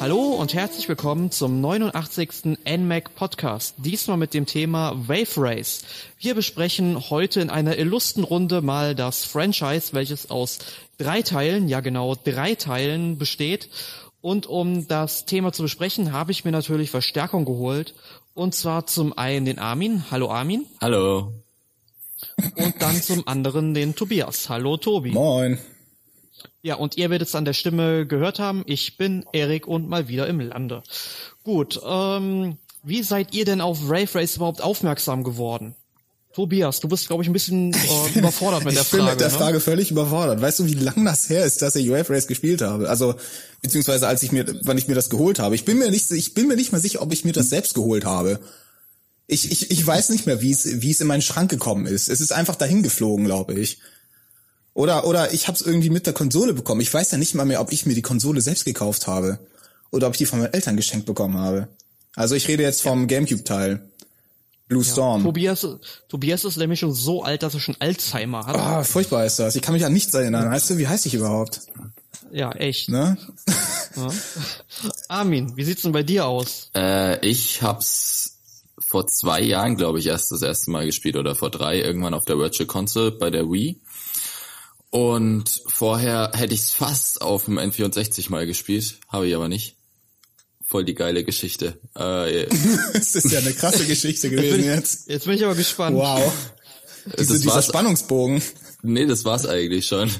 Hallo und herzlich willkommen zum 89. NMAC Podcast. Diesmal mit dem Thema Wave Race. Wir besprechen heute in einer illustren Runde mal das Franchise, welches aus drei Teilen, ja genau drei Teilen besteht. Und um das Thema zu besprechen, habe ich mir natürlich Verstärkung geholt. Und zwar zum einen den Armin. Hallo Armin. Hallo. Und dann zum anderen den Tobias. Hallo Tobi. Moin. Ja, und ihr werdet es an der Stimme gehört haben. Ich bin Erik und mal wieder im Lande. Gut, ähm, wie seid ihr denn auf Rave Race überhaupt aufmerksam geworden? Tobias, du bist, glaube ich, ein bisschen äh, überfordert mit der ich bin Frage. mit der ne? Frage völlig überfordert. Weißt du, wie lang das her ist, dass ich Wave Race gespielt habe? Also, beziehungsweise als ich mir, wann ich mir das geholt habe. Ich bin mir nicht, ich bin mir nicht mal sicher, ob ich mir das selbst geholt habe. Ich, ich, ich weiß nicht mehr, wie es, wie es in meinen Schrank gekommen ist. Es ist einfach dahin geflogen, glaube ich. Oder, oder ich habe es irgendwie mit der Konsole bekommen. Ich weiß ja nicht mal mehr, ob ich mir die Konsole selbst gekauft habe. Oder ob ich die von meinen Eltern geschenkt bekommen habe. Also ich rede jetzt vom Gamecube-Teil. Blue Storm. Tobias, Tobias ist nämlich schon so alt, dass er schon Alzheimer hat. Ah, furchtbar ist das. Ich kann mich an nichts erinnern. Weißt du, wie heißt ich überhaupt? Ja, echt. Ne? Ja. Armin, wie sieht's denn bei dir aus? Äh, ich hab's vor zwei Jahren, glaube ich, erst das erste Mal gespielt oder vor drei, irgendwann auf der Virtual Console bei der Wii. Und vorher hätte ich's fast auf dem N64 mal gespielt, habe ich aber nicht. Voll die geile Geschichte. Äh, Das ist ja eine krasse Geschichte gewesen jetzt. Jetzt bin ich aber gespannt. Wow. Diese, das dieser war's. Spannungsbogen. Nee, das war's eigentlich schon.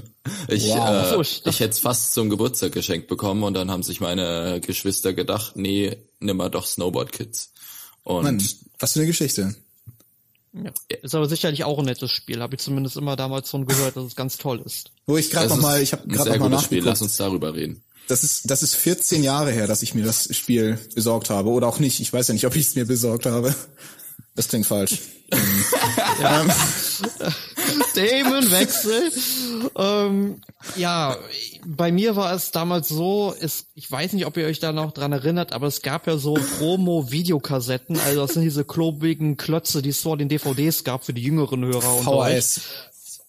Ich, Wow. So, äh, ich ich hätte es fast zum Geburtstag geschenkt bekommen und dann haben sich meine Geschwister gedacht, nee, nimm mal doch Snowboard Kids. Und Mann, was für eine Geschichte. Ja. Ist aber sicherlich auch ein nettes Spiel. Habe ich zumindest immer damals schon gehört, dass es ganz toll ist. Wo ich gerade das noch mal, ist ich habe gerade sehr noch mal gutes Spiel, lass nachgeguckt. uns darüber reden. Das ist, das ist 14 Jahre her, dass ich mir das Spiel besorgt habe. Oder auch nicht. Ich weiß ja nicht, ob ich es mir besorgt habe. Das klingt falsch. Themenwechsel. ähm, ja, bei mir war es damals so, es, ich weiß nicht, ob ihr euch da noch dran erinnert, aber es gab ja so Promo-Videokassetten, also das sind diese klobigen Klötze, die es vor den DVDs gab für die jüngeren Hörer. VHS.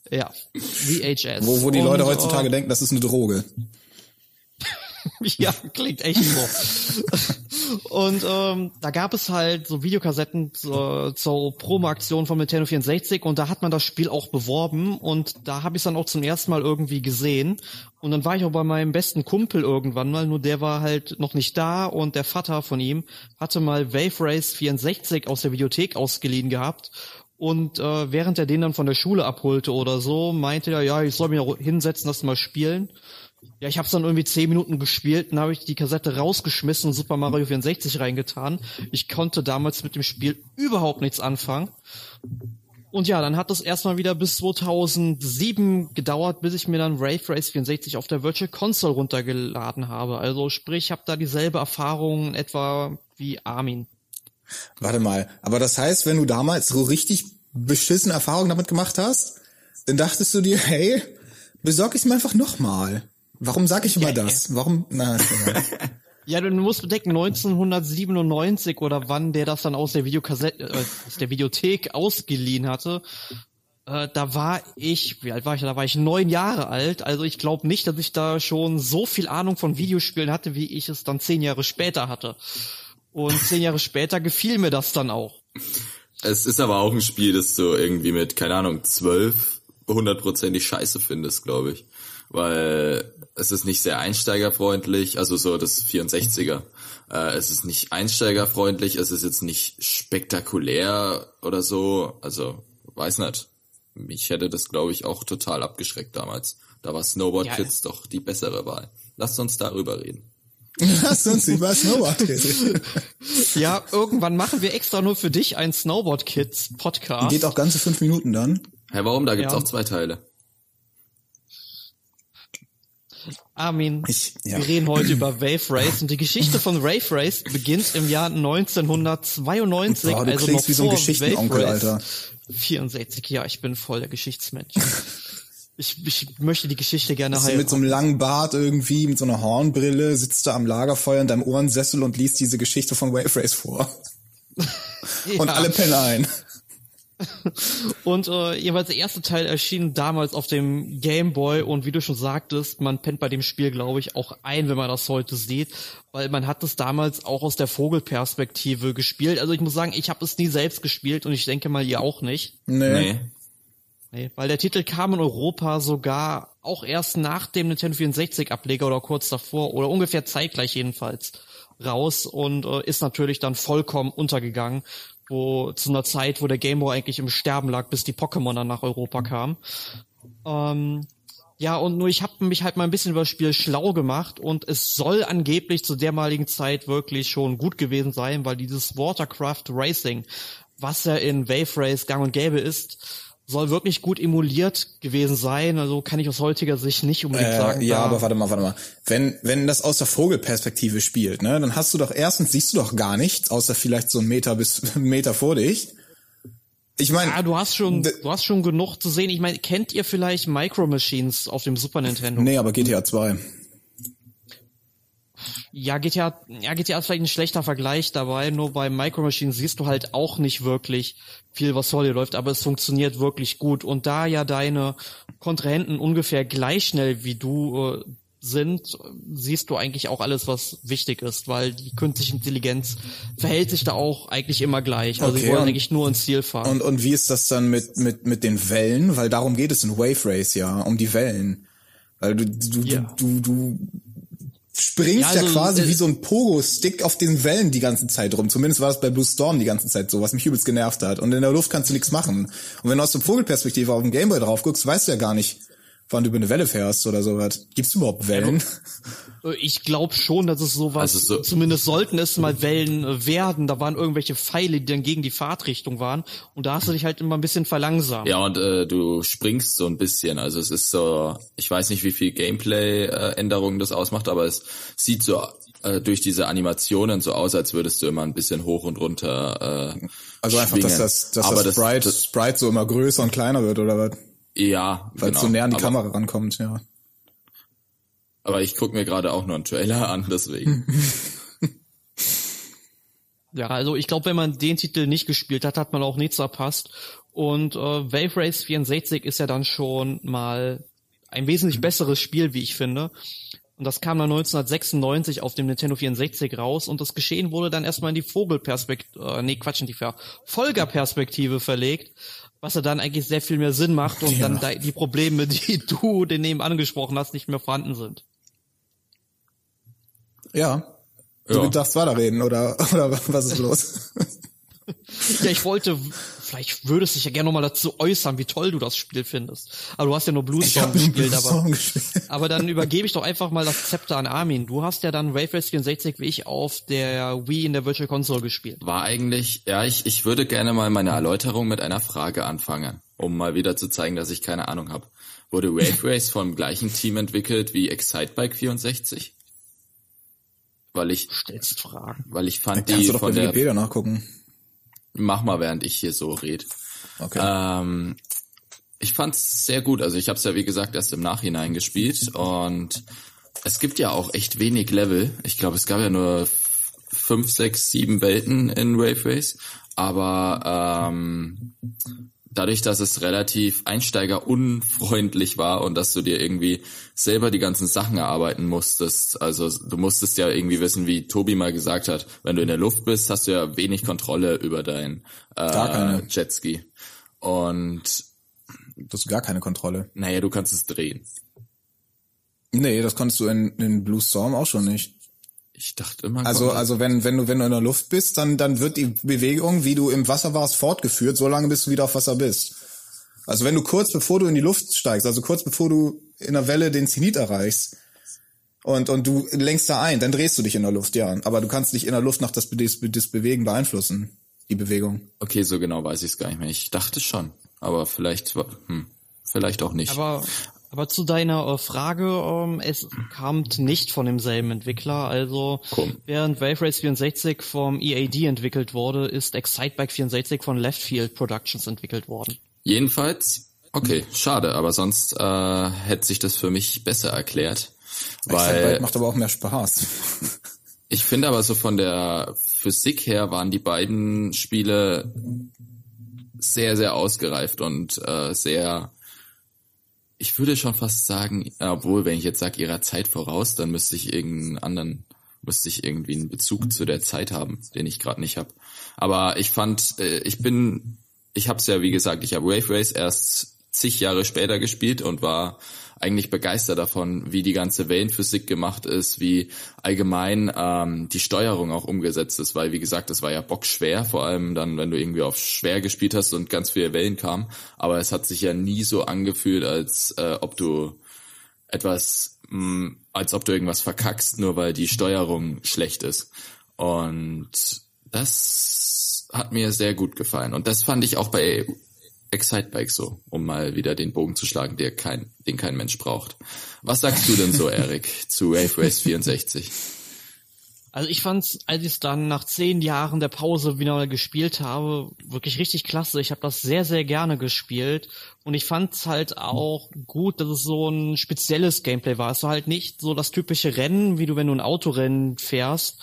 Ja, VHS. Wo, wo die Leute Und, heutzutage äh, denken, das ist eine Droge. Ja, klingt echt so. Und ähm, da gab es halt so Videokassetten zur, zur Promo-Aktion von Nintendo 64 und da hat man das Spiel auch beworben und da habe ich dann auch zum ersten Mal irgendwie gesehen. Und dann war ich auch bei meinem besten Kumpel irgendwann mal, nur der war halt noch nicht da und der Vater von ihm hatte mal Wave Race 64 aus der Videothek ausgeliehen gehabt. Und äh, während er den dann von der Schule abholte oder so, meinte er, ja, ich soll mich hinsetzen, das mal spielen. Ja, ich habe dann irgendwie zehn Minuten gespielt, dann habe ich die Kassette rausgeschmissen und Super Mario 64 reingetan. Ich konnte damals mit dem Spiel überhaupt nichts anfangen. Und ja, dann hat es erstmal wieder bis 2007 gedauert, bis ich mir dann Rave Race 64 auf der Virtual Console runtergeladen habe. Also sprich, ich habe da dieselbe Erfahrung etwa wie Armin. Warte mal. Aber das heißt, wenn du damals so richtig beschissene Erfahrungen damit gemacht hast, dann dachtest du dir, hey, besorg ich mir einfach nochmal. Warum sag ich immer das? Warum? Na. Ja, du musst bedenken, 1997 oder wann der das dann aus der Videokassette, äh, aus der Videothek ausgeliehen hatte, äh, da war ich, wie alt war ich? da? Da war ich neun Jahre alt. Also ich glaube nicht, dass ich da schon so viel Ahnung von Videospielen hatte, wie ich es dann zehn Jahre später hatte. Und zehn Jahre später gefiel mir das dann auch. Es ist aber auch ein Spiel, das du irgendwie mit, keine Ahnung, zwölf hundertprozentig scheiße findest, glaube ich. Weil es ist nicht sehr einsteigerfreundlich, also so das 64er. Äh, es ist nicht einsteigerfreundlich, es ist jetzt nicht spektakulär oder so. Also, weiß nicht. Mich hätte das, glaube ich, auch total abgeschreckt damals. Da war Snowboard Ja. Kids doch die bessere Wahl. Lasst uns darüber reden. Lass uns über Snowboard reden. Ja, irgendwann machen wir extra nur für dich einen Snowboard Kids Podcast. Geht auch ganze fünf Minuten dann. Hä, warum? Da gibt's Ja. auch zwei Teile. Armin, Ich- ja. wir reden heute über Wave Race und die Geschichte von Wave Race beginnt im Jahr 1992, Boah, du also noch wie so ein Geschichtenonkel, Alter. 64. Ja, ich bin voll der Geschichtsmensch. Ich, ich möchte die Geschichte gerne heiraten. mit so einem langen Bart irgendwie, mit so einer Hornbrille, sitzt du am Lagerfeuer in deinem Ohrensessel und liest diese Geschichte von Wave Race vor. Und Ja. alle pennen ein. Und äh, jeweils der erste Teil erschien damals auf dem Game Boy und wie du schon sagtest, man pennt bei dem Spiel, glaube ich, auch ein, wenn man das heute sieht, weil man hat es damals auch aus der Vogelperspektive gespielt. Also ich muss sagen, ich habe es nie selbst gespielt und ich denke mal ihr auch nicht. Nee. Nee. Nee, weil der Titel kam in Europa sogar auch erst nach dem Nintendo 64 Ableger oder kurz davor oder ungefähr zeitgleich jedenfalls raus und äh, ist natürlich dann vollkommen untergegangen, wo zu einer Zeit, wo der Game Boy eigentlich im Sterben lag, bis die Pokémon dann nach Europa kamen. Ähm, ja, und nur ich habe mich halt mal ein bisschen über das Spiel schlau gemacht und es soll angeblich zu dermaligen Zeit wirklich schon gut gewesen sein, weil dieses Watercraft Racing, was ja in Wave Race gang und gäbe ist, soll wirklich gut emuliert gewesen sein. Also kann ich aus heutiger Sicht nicht unbedingt Äh, sagen. ja, aber warte mal, warte mal. Wenn, wenn das aus der Vogelperspektive spielt, ne, dann hast du doch erstens siehst du doch gar nichts, außer vielleicht so einen Meter bis einen Meter vor dich. Ich meine, Ja, du hast schon, du hast schon genug zu sehen. Ich meine, kennt ihr vielleicht Micro Machines auf dem Super Nintendo? nee, aber GTA 2. Ja, GTA, ja, GTA ist vielleicht ein schlechter Vergleich dabei, nur bei Micro Machines siehst du halt auch nicht wirklich viel, was vor dir läuft, aber es funktioniert wirklich gut. Und da ja deine Kontrahenten ungefähr gleich schnell wie du äh, sind, siehst du eigentlich auch alles, was wichtig ist, weil die künstliche Intelligenz verhält sich da auch eigentlich immer gleich. Also Okay, die wollen eigentlich nur ins Ziel fahren. Und, und wie ist das dann mit, mit, mit den Wellen? Weil darum geht es in Wave Race ja, um die Wellen. Weil du, du, Ja. du, du, du springst Ja, ja, also, quasi äh, wie so ein Pogo-Stick auf den Wellen die ganze Zeit rum. Zumindest war das bei Blue Storm die ganze Zeit so, was mich übelst genervt hat. Und in der Luft kannst du nichts machen. Und wenn du aus der Vogelperspektive auf dem Gameboy drauf guckst, weißt du ja gar nicht, wann du über eine Welle fährst oder sowas. Gibt's überhaupt Wellen? Äh, Ich glaube schon, dass es sowas, Also so- zumindest sollten es mal Wellen äh, werden. Da waren irgendwelche Pfeile, die dann gegen die Fahrtrichtung waren. Und da hast du dich halt immer ein bisschen verlangsamt. Ja, und äh, du springst so ein bisschen. Also es ist so, ich weiß nicht, wie viel Gameplay-Änderungen das ausmacht, aber es sieht so äh, durch diese Animationen so aus, als würdest du immer ein bisschen hoch und runter äh, Also einfach, dass schwingen. das, dass aber das, Sprite, das, Sprite so immer größer und kleiner wird oder was? Ja, Weil es genau. so näher an die aber, Kamera rankommt, ja. Aber ich guck mir gerade auch nur einen Trailer an, deswegen. Ja, also ich glaube, wenn man den Titel nicht gespielt hat, hat man auch nichts verpasst. Und äh, Wave Race 64 ist ja dann schon mal ein wesentlich besseres Spiel, wie ich finde. Und das kam dann 1996 auf dem Nintendo 64 raus und das Geschehen wurde dann erstmal in die Vogelperspektive, äh, nee, Quatsch, in die Verfolgerperspektive verlegt, was ja dann eigentlich sehr viel mehr Sinn macht und Ja. dann da die Probleme, die du den eben angesprochen hast, nicht mehr vorhanden sind. Ja. Du Ja. darfst weiterreden, oder, oder was ist los? Ja, ich wollte, vielleicht würdest du dich ja gerne nochmal dazu äußern, wie toll du das Spiel findest. Aber du hast ja nur Blue Storm nur gespielt, Blue aber, gespielt. aber dann übergebe ich doch einfach mal das Zepter an Armin. Du hast ja dann Wave Race 64 wie ich auf der Wii in der Virtual Console gespielt. War eigentlich, ja, ich, ich würde gerne mal meine Erläuterung mit einer Frage anfangen, um mal wieder zu zeigen, dass ich keine Ahnung habe. Wurde Wave Race vom gleichen Team entwickelt wie Excitebike 64? Weil ich, Stellst Fragen. weil ich fand Kannst die du doch von der, Wikipedia nachgucken. Mach mal, während ich hier so red. Okay. Ähm, ich fand's sehr gut. Also ich habe es ja wie gesagt erst im Nachhinein gespielt und es gibt ja auch echt wenig Level. Ich glaube, es gab ja nur fünf, sechs, sieben Welten in Wave Race, aber ähm, dadurch, dass es relativ einsteigerunfreundlich war und dass du dir irgendwie selber die ganzen Sachen erarbeiten musstest. Also du musstest ja irgendwie wissen, wie Tobi mal gesagt hat, wenn du in der Luft bist, hast du ja wenig Kontrolle über dein äh. Jetski. Und Du hast gar keine Kontrolle. naja, du kannst es drehen. Nee, das konntest du in, in Blue Storm auch schon nicht. Ich dachte immer, Also, also wenn, wenn du, wenn du in der Luft bist, dann, dann wird die Bewegung, wie du im Wasser warst, fortgeführt, solange bis du wieder auf Wasser bist. Also wenn du kurz bevor du in die Luft steigst, also kurz bevor du in der Welle den Zenit erreichst und, und du lenkst da ein, dann drehst du dich in der Luft, ja. Aber du kannst nicht in der Luft nach das, das, das Bewegen beeinflussen, die Bewegung. okay, so genau weiß ich es gar nicht mehr. Ich dachte schon, aber vielleicht, hm, vielleicht auch nicht. Aber, aber zu deiner äh, Frage, ähm, es kam nicht von demselben Entwickler. Also Komm. während Wave Race 64 vom EAD entwickelt wurde, ist Excitebike 64 von Left Field Productions entwickelt worden. Jedenfalls Okay, schade, aber sonst äh, hätte sich das für mich besser erklärt. Weil macht aber auch mehr Spaß. ich finde aber so von der Physik her waren die beiden Spiele sehr, sehr ausgereift und äh, sehr, ich würde schon fast sagen, obwohl, wenn ich jetzt sage, ihrer Zeit voraus, dann müsste ich irgendeinen anderen, müsste ich irgendwie einen Bezug zu der Zeit haben, den ich gerade nicht habe. Aber ich fand, äh, ich bin, ich habe es ja, wie gesagt, ich habe Wave Race erst zig Jahre später gespielt und war eigentlich begeistert davon, wie die ganze Wellenphysik gemacht ist, wie allgemein ähm, die Steuerung auch umgesetzt ist, weil wie gesagt, das war ja bockschwer, vor allem dann, wenn du irgendwie auf schwer gespielt hast und ganz viele Wellen kamen. Aber es hat sich ja nie so angefühlt, als äh, ob du etwas, mh, mm, als ob du irgendwas verkackst, nur weil die Steuerung schlecht ist. Und das hat mir sehr gut gefallen. Und das fand ich auch bei Excitebike so, um mal wieder den Bogen zu schlagen, der kein, den kein Mensch braucht. Was sagst du denn so, Erik, zu Wave Race 64? Also ich fand's, als ich es dann nach zehn Jahren der Pause wieder gespielt habe, wirklich richtig klasse. Ich habe das sehr, sehr gerne gespielt und ich fand's halt auch gut, dass es so ein spezielles Gameplay war. Es war halt nicht so das typische Rennen, wie du, wenn du ein Autorennen fährst,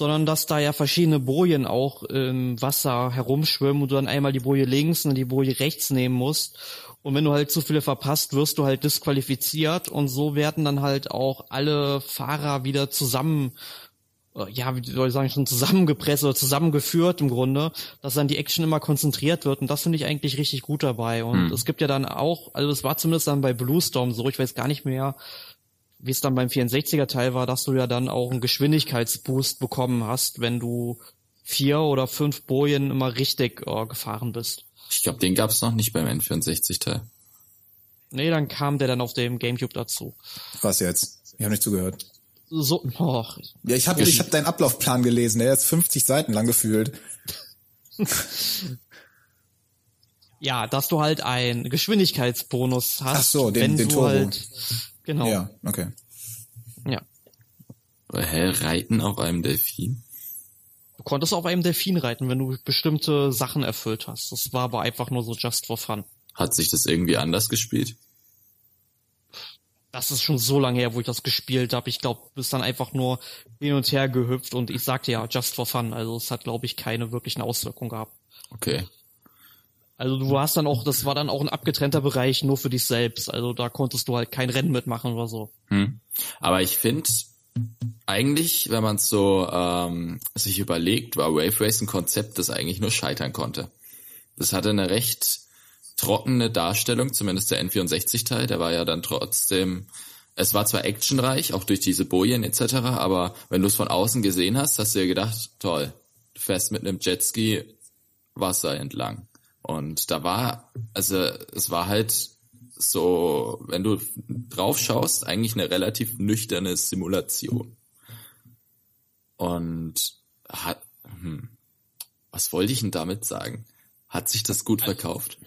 sondern dass da ja verschiedene Bojen auch im Wasser herumschwimmen und du dann einmal die Boje links und die Boje rechts nehmen musst. Und wenn du halt zu viele verpasst, wirst du halt disqualifiziert und so werden dann halt auch alle Fahrer wieder zusammen äh, ja, wie soll ich sagen, schon zusammengepresst oder zusammengeführt im Grunde, dass dann die Action immer konzentriert wird und das finde ich eigentlich richtig gut dabei. Und hm. es gibt ja dann auch, also es war zumindest dann bei Bluestorm so, ich weiß gar nicht mehr, wie es dann beim 64er Teil war, dass du ja dann auch einen Geschwindigkeitsboost bekommen hast, wenn du vier oder fünf Bojen immer richtig äh, gefahren bist. Ich glaube, den gab es noch nicht beim N64 Teil. Nee, dann kam der dann auf dem Gamecube dazu. Was jetzt? Ich habe nicht zugehört. So, oh. Ja, ich habe ich hab deinen Ablaufplan gelesen, der ist 50 Seiten lang gefühlt. ja, dass du halt einen Geschwindigkeitsbonus hast. Ach so, den, den Turbo. Halt, Genau. Ja, okay. Ja. Hä, reiten auf einem Delfin? Du konntest auf einem Delfin reiten, wenn du bestimmte Sachen erfüllt hast. Das war aber einfach nur so just for fun. Hat sich das irgendwie anders gespielt? Das ist schon so lange her, wo ich das gespielt habe. Ich glaube, du bist dann einfach nur hin und her gehüpft und ich sagte ja, just for fun. Also es hat, glaube ich, keine wirklichen Auswirkungen gehabt. Okay. Also du warst dann auch, das war dann auch ein abgetrennter Bereich nur für dich selbst. Also da konntest du halt kein Rennen mitmachen oder so. Hm. Aber ich finde, eigentlich, wenn man so ähm, sich überlegt, war Wave Race ein Konzept, das eigentlich nur scheitern konnte. Das hatte eine recht trockene Darstellung, zumindest der N64-Teil. Der war ja dann trotzdem, es war zwar actionreich, auch durch diese Bojen etc., aber wenn du es von außen gesehen hast, hast du dir gedacht, toll, du fährst mit einem Jetski Wasser entlang. Und da war, also es war halt so, wenn du drauf schaust, eigentlich eine relativ nüchterne Simulation. Und hat, hm, was wollte ich denn damit sagen? Hat sich das gut verkauft?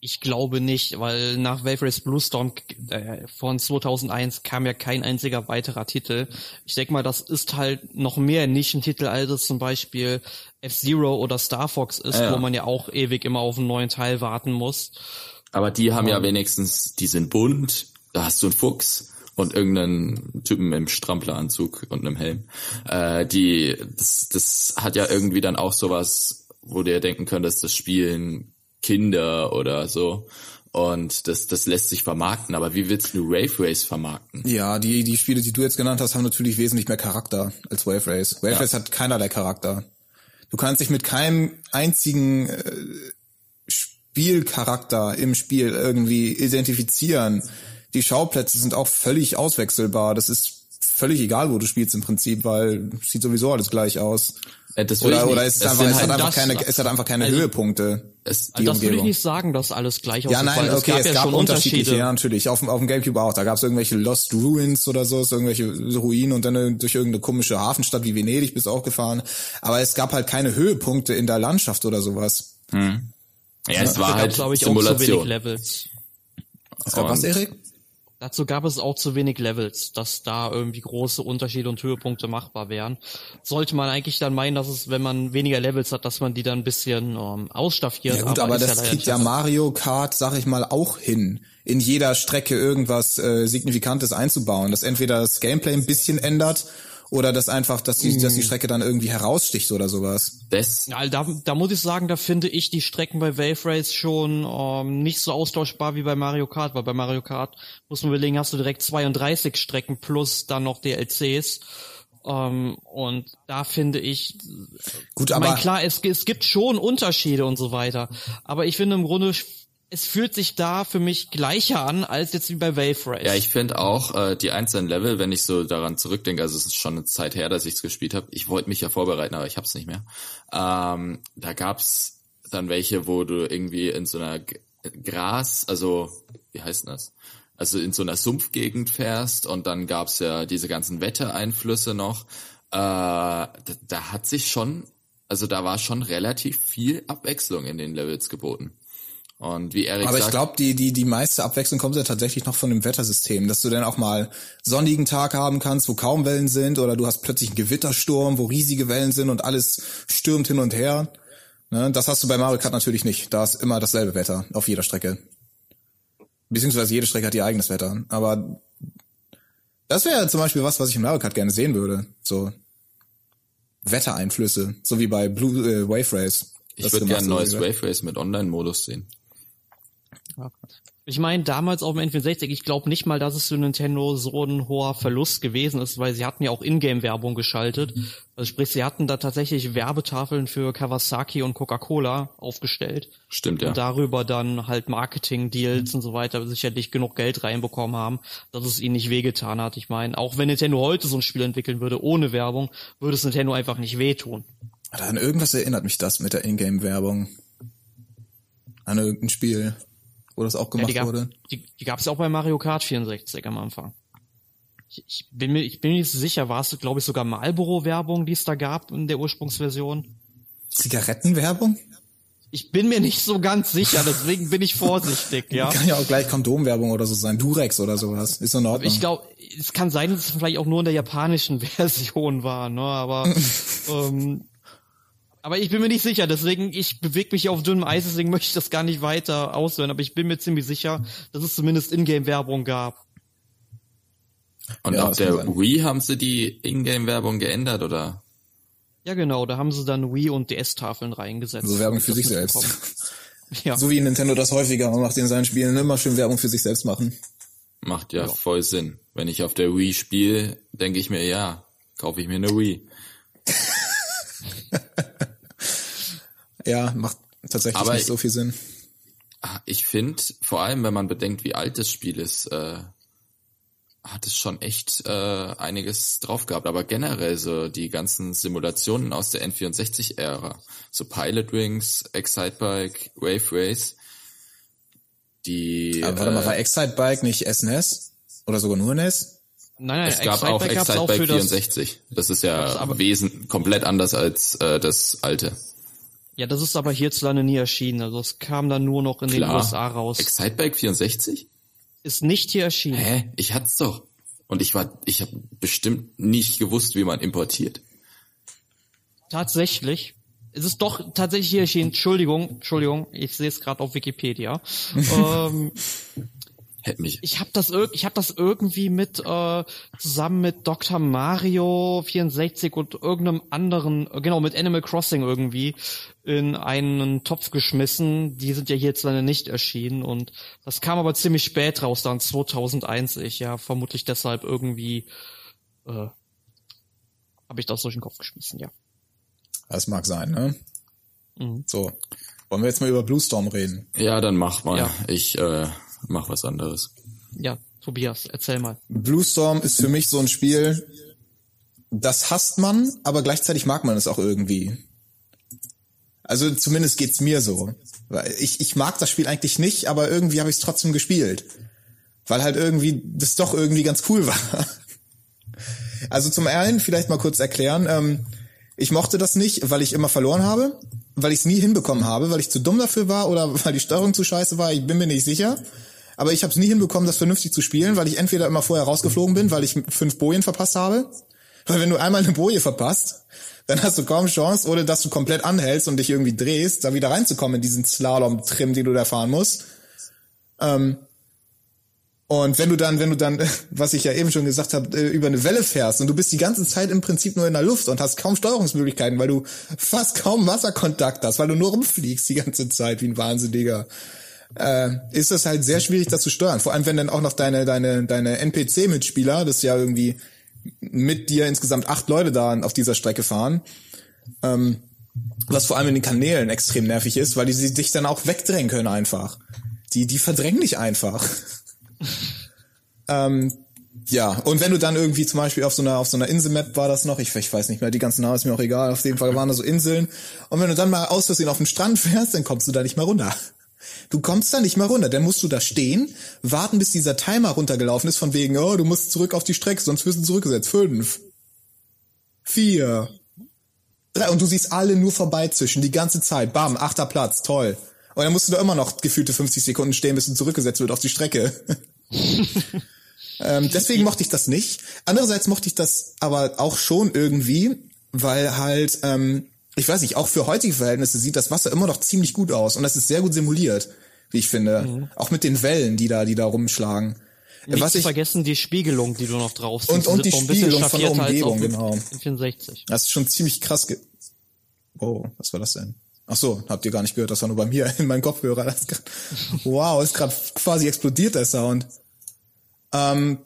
Ich glaube nicht, weil nach Wave Race Blue Storm äh, von 2001 kam ja kein einziger weiterer Titel. Ich denke mal, das ist halt noch mehr Nischentitel, als es zum Beispiel F-Zero oder Star Fox ist, ja, wo man ja auch ewig immer auf einen neuen Teil warten muss. Aber die haben um, ja wenigstens, die sind bunt, da hast du einen Fuchs und irgendeinen Typen im Strampleranzug und einem Helm. Äh, die, das, das hat ja irgendwie dann auch sowas, wo du ja denken könntest, das Spielen Kinder oder so. Und das, das lässt sich vermarkten. Aber wie willst du Wave Race vermarkten? Ja, die, die Spiele, die du jetzt genannt hast, haben natürlich wesentlich mehr Charakter als Wave Race. Wave ja. Race hat keinerlei Charakter. Du kannst dich mit keinem einzigen äh, Spielcharakter im Spiel irgendwie identifizieren. Die Schauplätze sind auch völlig auswechselbar. Das ist völlig egal, wo du spielst im Prinzip, weil sieht sowieso alles gleich aus. Äh, das oder, oder es, ist einfach, es, halt hat einfach keine, es hat einfach keine also, Höhepunkte. Es, die das Umgebung. würde ich nicht sagen, dass alles gleich aussieht. Ja, nein, okay, es gab, es gab ja unterschiedliche, ja, natürlich. Auf, auf dem Gamecube auch. Da gab es irgendwelche Lost Ruins oder so, irgendwelche Ruinen und dann durch irgendeine komische Hafenstadt wie Venedig bist du auch gefahren. Aber es gab halt keine Höhepunkte in der Landschaft oder sowas. Hm. Ja, es war halt, glaube ich, Simulation. Auch so wenig Levels. Es gab was, Erik? Dazu gab es auch zu wenig Levels, dass da irgendwie große Unterschiede und Höhepunkte machbar wären. Sollte man eigentlich dann meinen, dass es, wenn man weniger Levels hat, dass man die dann ein bisschen ähm, ausstaffiert. Ja gut, aber, aber das ja kriegt ja Mario Kart, sag ich mal, auch hin, in jeder Strecke irgendwas äh, Signifikantes einzubauen, dass entweder das Gameplay ein bisschen ändert oder dass einfach, dass die, dass die mm. Strecke dann irgendwie heraussticht oder sowas. Das? Ja, da, da muss ich sagen, da finde ich die Strecken bei Wave Race schon ähm, nicht so austauschbar wie bei Mario Kart, weil bei Mario Kart, muss man überlegen, hast du direkt 32 Strecken plus dann noch DLCs. Um, ähm, und da finde ich, gut, aber mein, klar, es, es gibt schon Unterschiede und so weiter. Aber ich finde im Grunde es fühlt sich da für mich gleicher an als jetzt wie bei Wave Race. Ja, ich finde auch äh, die einzelnen Level, wenn ich so daran zurückdenke, also es ist schon eine Zeit her, dass ich es gespielt habe. Ich wollte mich ja vorbereiten, aber ich habe es nicht mehr. Ähm, da gab's dann welche, wo du irgendwie in so einer G Gras, also wie heißt das? Also in so einer Sumpfgegend fährst und dann gab's ja diese ganzen Wettereinflüsse noch. Äh, da, da hat sich schon, also da war schon relativ viel Abwechslung in den Levels geboten. Und wie Erik Aber ich glaube, die, die, die meiste Abwechslung kommt ja tatsächlich noch von dem Wettersystem, dass du dann auch mal sonnigen Tag haben kannst, wo kaum Wellen sind, oder du hast plötzlich einen Gewittersturm, wo riesige Wellen sind und alles stürmt hin und her. Ne? Das hast du bei Mario Kart natürlich nicht. Da ist immer dasselbe Wetter auf jeder Strecke. Beziehungsweise jede Strecke hat ihr eigenes Wetter. Aber das wäre zum Beispiel was, was ich in Mario Kart gerne sehen würde. So Wettereinflüsse, so wie bei Blue äh, Wave Race. Ich würde gerne ein neues Wave Race mit Online-Modus sehen. Ich meine, damals auf dem N64, ich glaube nicht mal, dass es für Nintendo so ein hoher Verlust gewesen ist, weil sie hatten ja auch Ingame-Werbung geschaltet. Mhm. Also sprich, sie hatten da tatsächlich Werbetafeln für Kawasaki und Coca-Cola aufgestellt. Stimmt, ja. Und darüber dann halt Marketing-Deals mhm. und so weiter sicherlich genug Geld reinbekommen haben, dass es ihnen nicht wehgetan hat. Ich meine, auch wenn Nintendo heute so ein Spiel entwickeln würde ohne Werbung, würde es Nintendo einfach nicht wehtun. An irgendwas erinnert mich das mit der Ingame-Werbung. An irgendein Spiel wo das auch gemacht ja, die gab, wurde. Die, die gab es ja auch bei Mario Kart 64 am Anfang. Ich, ich bin mir, ich bin mir nicht so sicher, war es, glaube ich, sogar Marlboro-Werbung, die es da gab in der Ursprungsversion? Zigarettenwerbung? Ich bin mir nicht so ganz sicher, deswegen bin ich vorsichtig, ja. Kann ja auch gleich Kondomwerbung oder so sein, Durex oder sowas. Ist in Ordnung. Ich glaube, es kann sein, dass es vielleicht auch nur in der japanischen Version war, ne, aber ähm, aber ich bin mir nicht sicher, deswegen, ich bewege mich auf dünnem Eis, deswegen möchte ich das gar nicht weiter aushören, aber ich bin mir ziemlich sicher, dass es zumindest Ingame-Werbung gab. Und ja, auf der Wii haben sie die Ingame-Werbung geändert, oder? Ja, genau, da haben sie dann Wii und DS-Tafeln reingesetzt. So Werbung für sich selbst. ja. So wie Nintendo das häufiger macht in seinen Spielen, immer schön Werbung für sich selbst machen. Macht ja, ja. voll Sinn. Wenn ich auf der Wii spiele, denke ich mir, ja, kaufe ich mir eine Wii. Ja, macht tatsächlich Aber nicht so viel Sinn. Ah, ich finde, vor allem wenn man bedenkt, wie alt das Spiel ist, äh, hat es schon echt äh, einiges drauf gehabt. Aber generell so die ganzen Simulationen aus der N64-Ära, so Pilot Wings, Excitebike, Wave Race, die. Aber warte äh, mal, war Excitebike nicht SNES? Oder sogar nur NES? Nein, nein, es gab Excitebike auch Excitebike 64. Das, das ist ja wesen komplett anders als äh, das alte. Ja, das ist aber hierzulande nie erschienen. Also es kam dann nur noch in Klar. den USA raus. Excitebike 64? Ist nicht hier erschienen. Hä? Ich hat's doch. Und ich war, ich habe bestimmt nicht gewusst, wie man importiert. Tatsächlich. Es ist doch tatsächlich hier erschienen. Entschuldigung, Entschuldigung, ich sehe es gerade auf Wikipedia. ähm, Hätte mich. Ich habe das, ich hab das irgendwie mit äh, zusammen mit Dr. Mario 64 und irgendeinem anderen, genau mit Animal Crossing irgendwie in einen Topf geschmissen. Die sind ja hierzulande nicht erschienen und das kam aber ziemlich spät raus, dann 2001. Ich ja vermutlich deshalb irgendwie äh, habe ich das durch den Kopf geschmissen, ja. Das mag sein, ne? Mhm. So. Wollen wir jetzt mal über Bluestorm reden? Ja, dann mach mal. Ja. Ich äh, mach was anderes. Ja, Tobias, erzähl mal. Bluestorm ist für mich so ein Spiel, das hasst man, aber gleichzeitig mag man es auch irgendwie. Also zumindest geht's mir so. Ich, ich mag das Spiel eigentlich nicht, aber irgendwie habe ich es trotzdem gespielt. Weil halt irgendwie das doch irgendwie ganz cool war. Also zum einen vielleicht mal kurz erklären, ähm, ich mochte das nicht, weil ich immer verloren habe, weil ich es nie hinbekommen habe, weil ich zu dumm dafür war oder weil die Steuerung zu scheiße war, ich bin mir nicht sicher. Aber ich habe es nie hinbekommen, das vernünftig zu spielen, weil ich entweder immer vorher rausgeflogen bin, weil ich fünf Bojen verpasst habe. Weil wenn du einmal eine Boje verpasst, dann hast du kaum Chance, ohne dass du komplett anhältst und dich irgendwie drehst, da wieder reinzukommen in diesen Slalom-Trim, den du da fahren musst. Ähm, und wenn du dann, wenn du dann, was ich ja eben schon gesagt habe, äh, über eine Welle fährst und du bist die ganze Zeit im Prinzip nur in der Luft und hast kaum Steuerungsmöglichkeiten, weil du fast kaum Wasserkontakt hast, weil du nur rumfliegst die ganze Zeit wie ein Wahnsinniger, äh, ist das halt sehr schwierig, das zu steuern. Vor allem, wenn dann auch noch deine, deine, deine NPC-Mitspieler, das ja irgendwie mit dir insgesamt acht Leute da auf dieser Strecke fahren, ähm, was vor allem in den Kanälen extrem nervig ist, weil die sich dann auch wegdrängen können einfach. Die, die verdrängen dich einfach. ähm, ja, und wenn du dann irgendwie zum Beispiel auf so einer, auf so einer Inselmap war das noch, ich, ich weiß nicht mehr, die ganzen Namen ist mir auch egal, auf jeden Fall waren da so Inseln. Und wenn du dann mal aus Versehen auf den Strand fährst, dann kommst du da nicht mehr runter. Du kommst da nicht mehr runter, dann musst du da stehen, warten, bis dieser Timer runtergelaufen ist, von wegen, oh, du musst zurück auf die Strecke, sonst wirst du zurückgesetzt. Fünf. Vier. Drei. Und du siehst alle nur vorbeizischen, die ganze Zeit. Bam, achter Platz, toll. Und dann musst du da immer noch gefühlte 50 Sekunden stehen, bis du zurückgesetzt wird auf die Strecke. ähm, deswegen mochte ich das nicht. Andererseits mochte ich das aber auch schon irgendwie, weil halt, ähm, ich weiß nicht, auch für heutige Verhältnisse sieht das Wasser immer noch ziemlich gut aus und das ist sehr gut simuliert, wie ich finde. Mhm. Auch mit den Wellen, die da, die da rumschlagen. Nicht Was zu ich, vergessen die Spiegelung, die du noch drauf siehst. Und, und die Spiegelung von der Umgebung, genau. 64. Das ist schon ziemlich krass. Ge oh, was war das denn? Ach so, habt ihr gar nicht gehört, das war nur bei mir in meinem Kopfhörer. Das grad, wow, ist gerade quasi explodiert der Sound. Ähm,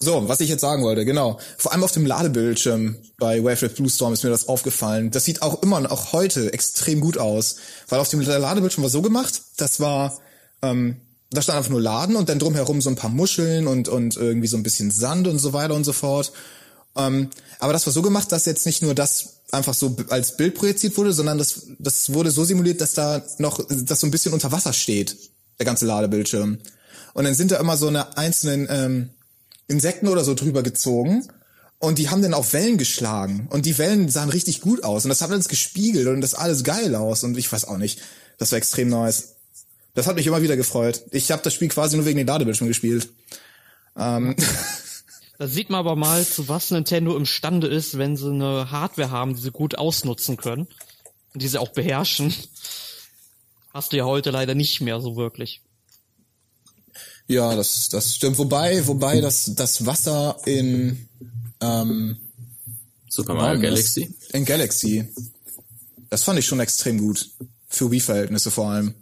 so, was ich jetzt sagen wollte, genau. Vor allem auf dem Ladebildschirm bei Wavelet Blue Storm ist mir das aufgefallen. Das sieht auch immer, auch heute extrem gut aus. Weil auf dem Ladebildschirm war so gemacht, das war, ähm, da stand einfach nur Laden und dann drumherum so ein paar Muscheln und, und irgendwie so ein bisschen Sand und so weiter und so fort. Ähm, aber das war so gemacht, dass jetzt nicht nur das einfach so als Bild projiziert wurde, sondern das, das wurde so simuliert, dass da noch, dass so ein bisschen unter Wasser steht, der ganze Ladebildschirm. Und dann sind da immer so eine einzelnen, ähm, Insekten oder so drüber gezogen und die haben dann auf Wellen geschlagen und die Wellen sahen richtig gut aus und das hat alles gespiegelt und das alles geil aus und ich weiß auch nicht, das war extrem nice. Das hat mich immer wieder gefreut. Ich habe das Spiel quasi nur wegen den Ladebildschirmen gespielt. Ähm. Da sieht man aber mal, zu was Nintendo imstande ist, wenn sie eine Hardware haben, die sie gut ausnutzen können und die sie auch beherrschen. Hast du ja heute leider nicht mehr so wirklich. Ja, das, das stimmt. Wobei, wobei das, das Wasser in ähm, Super Mario Galaxy? In Galaxy. Das fand ich schon extrem gut. Für Wii-Verhältnisse vor allem.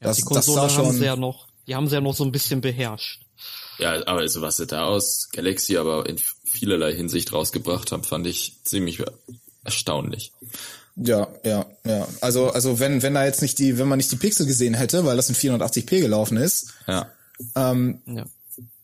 Ja, das, die Konsole das haben sie ja noch, die haben sie ja noch so ein bisschen beherrscht. Ja, aber also was sie da aus Galaxy aber in vielerlei Hinsicht rausgebracht haben, fand ich ziemlich erstaunlich. Ja, ja, ja. Also, also wenn, wenn da jetzt nicht die, wenn man nicht die Pixel gesehen hätte, weil das in 480p gelaufen ist, ja ähm, ja.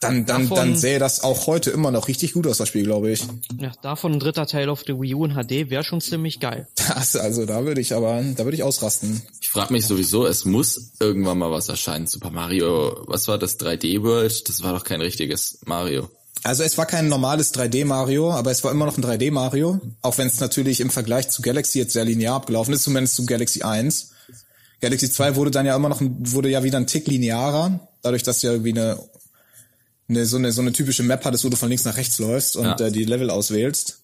dann, dann, davon, dann sähe das auch heute immer noch richtig gut aus, das Spiel, glaube ich. Ja, davon ein dritter Teil auf der Wii U in HD wäre schon ziemlich geil. Das, also da würde ich aber, da würde ich ausrasten. Ich frage mich sowieso, es muss irgendwann mal was erscheinen. Super Mario, was war das 3D World? Das war doch kein richtiges Mario. Also es war kein normales 3D Mario, aber es war immer noch ein 3D Mario, auch wenn es natürlich im Vergleich zu Galaxy jetzt sehr linear abgelaufen ist, zumindest zu Galaxy 1. Galaxy 2 wurde dann ja immer noch, wurde ja wieder ein Tick linearer, dadurch, dass du ja irgendwie eine, eine, so eine, so eine typische Map hattest, wo du von links nach rechts läufst und ja. äh, die Level auswählst.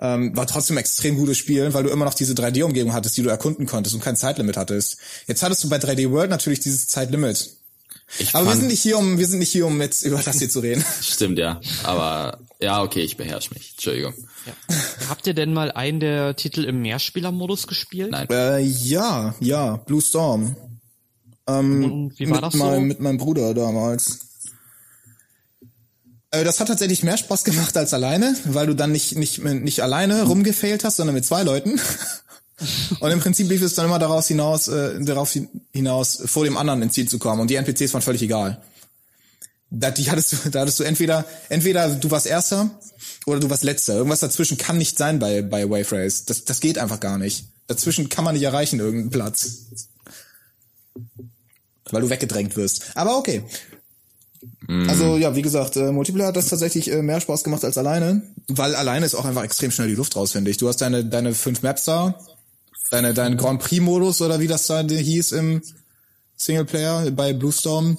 Ähm, war trotzdem extrem gutes Spiel, weil du immer noch diese 3D-Umgebung hattest, die du erkunden konntest und kein Zeitlimit hattest. Jetzt hattest du bei 3D World natürlich dieses Zeitlimit. Ich aber wir sind nicht hier, um, wir sind nicht hier, um jetzt über das hier zu reden. Stimmt, ja. Aber ja, okay, ich beherrsche mich. Entschuldigung. Ja. Habt ihr denn mal einen der Titel im Mehrspielermodus gespielt? Nein. Äh, ja, ja, Blue Storm. Ähm, wie war das so? Mein, mit meinem Bruder damals. Äh, das hat tatsächlich mehr Spaß gemacht als alleine, weil du dann nicht, nicht, nicht alleine rumgefailt hast, sondern mit zwei Leuten. Und im Prinzip lief es dann immer daraus hinaus, äh, darauf hinaus, vor dem anderen ins Ziel zu kommen. Und die NPCs waren völlig egal. Da, die hattest du, da hattest du entweder, entweder du warst Erster oder du warst Letzter. Irgendwas dazwischen kann nicht sein bei, bei Wave Race. Das, das geht einfach gar nicht. Dazwischen kann man nicht erreichen, irgendeinen Platz weil du weggedrängt wirst. Aber okay. Mm. Also ja, wie gesagt, äh, Multiplayer hat das tatsächlich äh, mehr Spaß gemacht als alleine, weil alleine ist auch einfach extrem schnell die Luft raus, finde ich. Du hast deine deine fünf Maps da, deine dein Grand Prix Modus oder wie das da hieß im Singleplayer bei Bluestorm.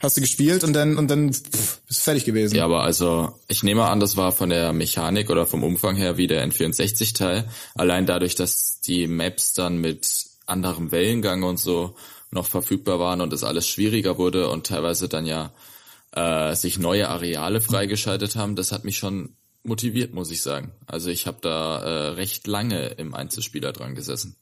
Hast du gespielt und dann und dann pff, bist fertig gewesen. Ja, aber also ich nehme an, das war von der Mechanik oder vom Umfang her wie der N64-Teil. Allein dadurch, dass die Maps dann mit anderem Wellengang und so noch verfügbar waren und es alles schwieriger wurde und teilweise dann ja äh, sich neue Areale freigeschaltet haben, das hat mich schon motiviert, muss ich sagen. Also ich habe da äh, recht lange im Einzelspieler dran gesessen.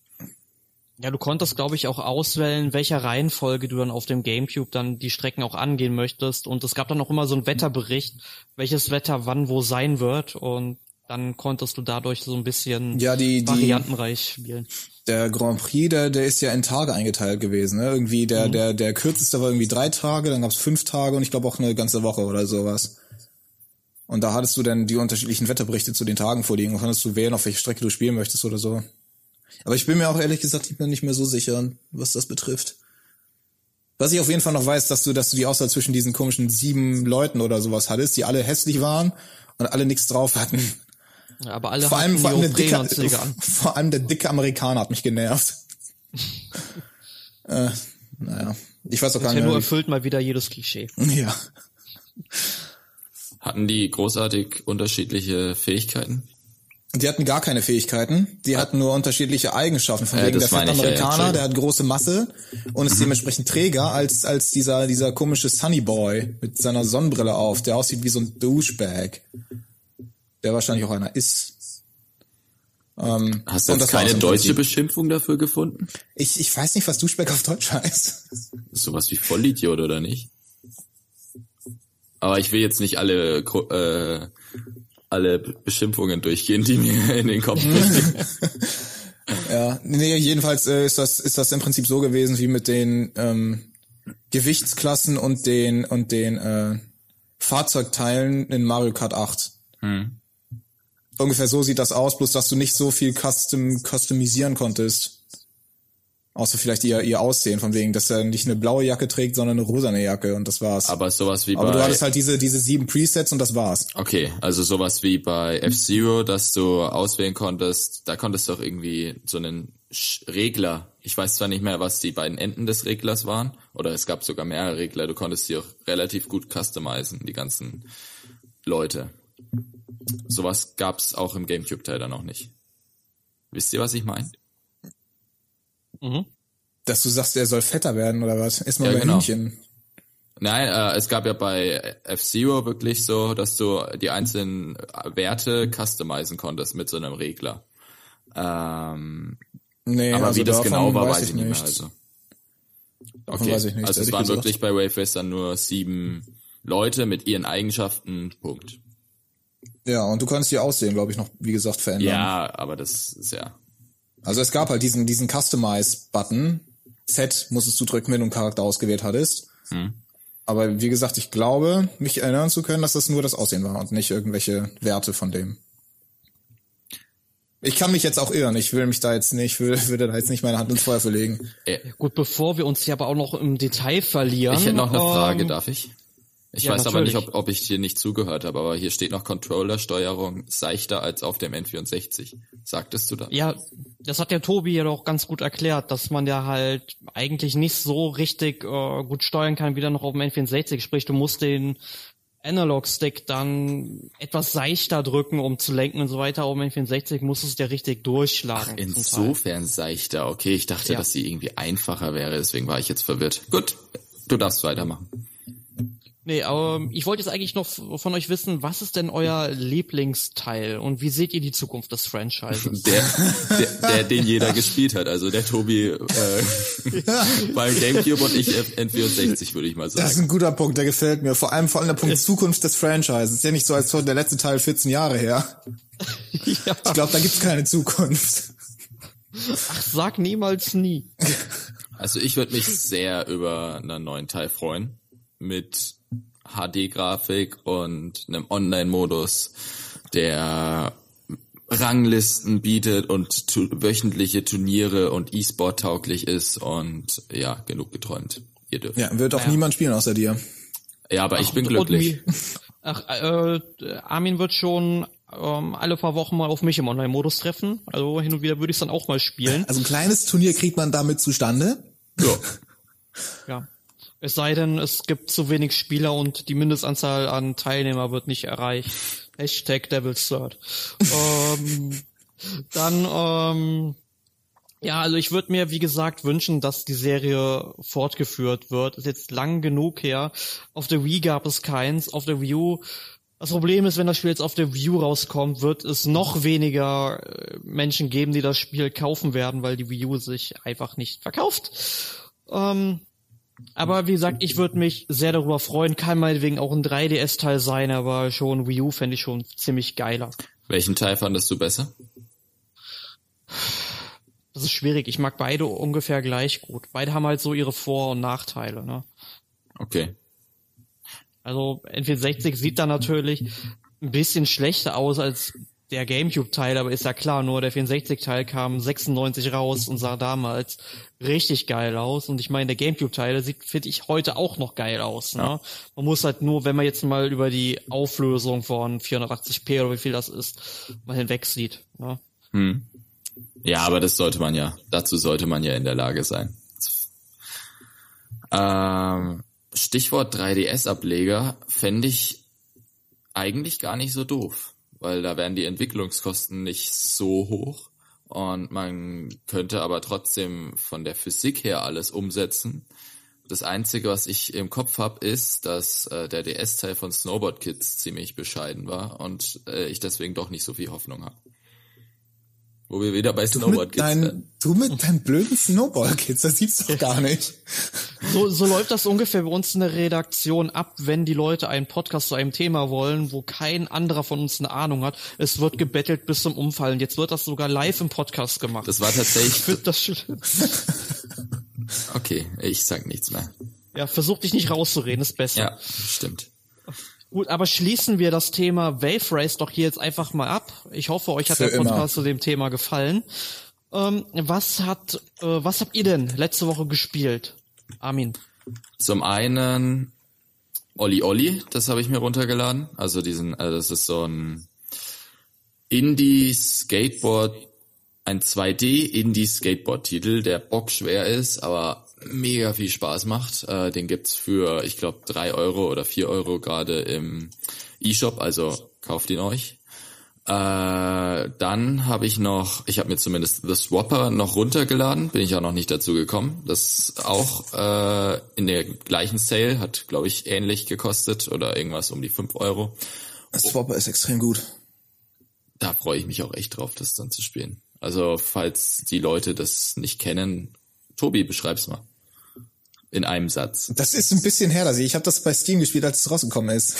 Ja, du konntest, glaube ich, auch auswählen, welcher Reihenfolge du dann auf dem Gamecube dann die Strecken auch angehen möchtest. Und es gab dann auch immer so einen Wetterbericht, welches Wetter wann wo sein wird. Und dann konntest du dadurch so ein bisschen Ja, die- die- variantenreich spielen. Der Grand Prix, der, der ist ja in Tage eingeteilt gewesen. Ne? Irgendwie der, Mhm. der, der kürzeste war irgendwie drei Tage, dann gab's fünf Tage und ich glaube auch eine ganze Woche oder sowas. Und da hattest du dann die unterschiedlichen Wetterberichte zu den Tagen vorliegen und konntest du wählen, auf welche Strecke du spielen möchtest oder so. Aber ich bin mir auch ehrlich gesagt nicht mehr, nicht mehr so sicher, was das betrifft. Was ich auf jeden Fall noch weiß, dass du, dass du die Auswahl zwischen diesen komischen sieben Leuten oder sowas hattest, die alle hässlich waren und alle nichts drauf hatten. Ja, aber alle Vor allem, vor allem, der dicke, vor allem der dicke Amerikaner hat mich genervt. äh, naja, ich weiß auch gar Ja, nicht nur erfüllt mal wieder jedes Klischee. Ja. Hatten die großartig unterschiedliche Fähigkeiten? Die hatten gar keine Fähigkeiten. Die hatten nur unterschiedliche Eigenschaften. Von Ja, wegen der das ich ja, ja, Amerikaner, Entschuldigung. der hat große Masse und ist dementsprechend träger als, als dieser, dieser komische Sunny Boy mit seiner Sonnenbrille auf, der aussieht wie so ein Douchebag. Der wahrscheinlich auch einer ist. Ähm, Hast du jetzt keine deutsche Prinzip. Beschimpfung dafür gefunden? Ich, ich weiß nicht, was Douchebag auf Deutsch heißt. Ist sowas wie Vollidiot oder nicht? Aber ich will jetzt nicht alle äh, alle Beschimpfungen durchgehen, die mir in den Kopf kommen. Ja, nee, jedenfalls äh, ist das ist das im Prinzip so gewesen wie mit den ähm, Gewichtsklassen und den und den äh, Fahrzeugteilen in Mario Kart 8. Hm. Ungefähr so sieht das aus, bloß dass du nicht so viel custom customisieren konntest. Außer vielleicht ihr, ihr Aussehen, von wegen, dass er nicht eine blaue Jacke trägt, sondern eine rosane Jacke und das war's. Aber sowas wie Aber du hattest halt diese, diese sieben Presets und das war's. Okay, also sowas wie bei F-Zero, dass du auswählen konntest, da konntest du auch irgendwie so einen Regler. Ich weiß zwar nicht mehr, was die beiden Enden des Reglers waren, oder es gab sogar mehrere Regler, du konntest die auch relativ gut customizen, die ganzen Leute. Sowas gab's auch im Gamecube-Teil dann noch nicht. Wisst ihr, was ich meine? Mhm. Dass du sagst, er soll fetter werden oder was? Ist mal Ja, bei genau. Hühnchen. Nein, äh, es gab ja bei F-Zero wirklich so, dass du die einzelnen Werte customizen konntest mit so einem Regler. Ähm, Nee, Aber also wie das genau war, weiß ich nicht mehr. Also. Okay, weiß ich nichts, also es waren gesagt. wirklich bei Wayface dann nur sieben Leute mit ihren Eigenschaften, Punkt. Ja, und du kannst die Aussehen, glaube ich, noch, wie gesagt, verändern. Ja, aber das ist ja, Also es gab halt diesen, diesen Customize-Button. Z musstest du drücken, wenn du einen Charakter ausgewählt hattest. Hm. Aber wie gesagt, ich glaube, mich erinnern zu können, dass das nur das Aussehen war und nicht irgendwelche Werte von dem. Ich kann mich jetzt auch irren. Ich will mich da jetzt nicht, ich will, würde da jetzt nicht meine Hand ins Feuer für legen. äh, Gut, bevor wir uns hier aber auch noch im Detail verlieren. ich hätte noch eine Frage, ähm, darf ich? Ich ja, weiß aber nicht, natürlich. ob, ob ich dir nicht zugehört habe, aber hier steht noch Controller-Steuerung seichter als auf dem N64. Sagtest du da? Ja, das hat der Tobi ja doch ganz gut erklärt, dass man ja halt eigentlich nicht so richtig äh, gut steuern kann, wie dann noch auf dem N64. Sprich, du musst den Analog-Stick dann etwas seichter drücken, um zu lenken und so weiter. Auf dem N64 musstest du ja richtig durchschlagen. Teil. Insofern seichter. Okay, ich dachte, Ja. dass sie irgendwie einfacher wäre, deswegen war ich jetzt verwirrt. Gut, du darfst weitermachen. Nee, aber ich wollte jetzt eigentlich noch von euch wissen, was ist denn euer Lieblingsteil und wie seht ihr die Zukunft des Franchises? Der, der, der den jeder gespielt hat. Also der Tobi äh, beim Gamecube und ich N64, würde ich mal Das ist sagen. ein guter Punkt, der gefällt mir. Vor allem vor allem der Punkt Zukunft des Franchises. Ist ja nicht so, als wäre der letzte Teil 14 Jahre her. ja, Ich glaube, da gibt's keine Zukunft. ach, sag niemals nie. Also ich würde mich sehr über einen neuen Teil freuen. Mit HD-Grafik und einem Online-Modus, der Ranglisten bietet und tu wöchentliche Turniere und E-Sport tauglich ist und ja, genug geträumt. Ihr dürft. Ja, Ja, wird auch niemand spielen außer dir. aber ich bin glücklich. Ach, äh, Armin wird schon ähm, alle paar Wochen mal auf mich im Online-Modus treffen. Also hin und wieder würde ich es dann auch mal spielen. Also ein kleines Turnier kriegt man damit zustande. Ja. Ja. Es sei denn, es gibt zu wenig Spieler und die Mindestanzahl an Teilnehmer wird nicht erreicht. Hashtag Devil's Third. ähm, dann, ähm, ja, also ich würde mir, wie gesagt, wünschen, dass die Serie fortgeführt wird. Ist jetzt lang genug her. Auf der Wii gab es keins. Auf der Wii U das Problem ist, wenn das Spiel jetzt auf der View rauskommt, wird es noch weniger äh, Menschen geben, die das Spiel kaufen werden, weil die Wii U sich einfach nicht verkauft. Ähm, aber wie gesagt, ich würde mich sehr darüber freuen. Kann meinetwegen auch ein 3DS-Teil sein, aber schon Wii U fände ich schon ziemlich geiler. Welchen Teil fandest du besser? Das ist schwierig. Ich mag beide ungefähr gleich gut. Beide haben halt so ihre Vor- und Nachteile. Ne? Okay. Also N64 sieht da natürlich ein bisschen schlechter aus als der Gamecube-Teil, aber ist ja klar, nur der 64-Teil kam 96 raus und sah damals richtig geil aus. Und ich meine, der Gamecube-Teil sieht, finde ich, heute auch noch geil aus. Ne? Ja. Man muss halt nur, wenn man jetzt mal über die Auflösung von 480p oder wie viel das ist, mal hinweg sieht. Ne? Hm. Ja, aber das sollte man ja, dazu sollte man ja in der Lage sein. Ähm, Stichwort 3DS-Ableger fände ich eigentlich gar nicht so doof, weil da wären die Entwicklungskosten nicht so hoch und man könnte aber trotzdem von der Physik her alles umsetzen. Das Einzige, was ich im Kopf habe, ist, dass äh, der DS-Teil von Snowboard Kids ziemlich bescheiden war und äh, ich deswegen doch nicht so viel Hoffnung habe. Wo wir wieder bei Snowboard Kids sind. Du mit deinen blöden Snowboard Kids, das sieht's doch gar nicht. So, so läuft das ungefähr bei uns in der Redaktion ab, wenn die Leute einen Podcast zu einem Thema wollen, wo kein anderer von uns eine Ahnung hat. Es wird gebettelt bis zum Umfallen. Jetzt wird das sogar live im Podcast gemacht. Das war tatsächlich. Ich finde das schlimm. okay, ich sag nichts mehr. Ja, versuch dich nicht rauszureden, ist besser. Ja, stimmt. Gut, aber schließen wir das Thema Wave Race doch hier jetzt einfach mal ab. Ich hoffe, euch hat Für der Podcast immer. zu dem Thema gefallen. Ähm, was hat, äh, was habt ihr denn letzte Woche gespielt, Armin? Zum einen Olli Olli, das habe ich mir runtergeladen. Also diesen, also das ist so ein Indie Skateboard, ein 2D Indie Skateboard Titel, der bockschwer ist, aber mega viel Spaß macht. Äh, den gibt's für, ich glaube, drei Euro oder vier Euro gerade im E-Shop, also kauft ihn euch. Äh, dann habe ich noch, ich habe mir zumindest The Swapper noch runtergeladen, bin ich auch noch nicht dazu gekommen. Das auch äh, in der gleichen Sale, hat glaube ich ähnlich gekostet oder irgendwas um die fünf Euro. The Swapper ist extrem gut. Da freue ich mich auch echt drauf, das dann zu spielen. Also falls die Leute das nicht kennen, Tobi, beschreib's mal in einem Satz. Das ist ein bisschen her, dass ich, ich habe das bei Steam gespielt, als es rausgekommen ist.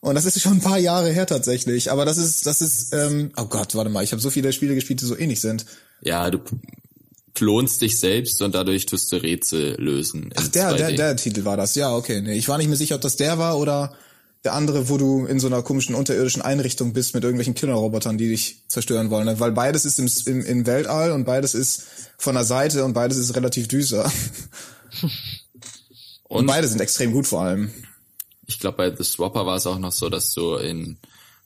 Und das ist schon ein paar Jahre her tatsächlich. Aber das ist, das ist, ähm, oh Gott, warte mal, ich habe so viele Spiele gespielt, die so ähnlich sind. Ja, du klonst dich selbst und dadurch tust du Rätsel lösen. Ach, der, der, der Titel war das. Ja, okay. Nee, ich war nicht mehr sicher, ob das der war oder der andere, wo du in so einer komischen unterirdischen Einrichtung bist mit irgendwelchen Killerrobotern, die dich zerstören wollen. Ne? Weil beides ist im, im, im Weltall und beides ist von der Seite und beides ist relativ düster. Und, und beide sind extrem gut vor allem. Ich glaube, bei The Swapper war es auch noch so, dass so in,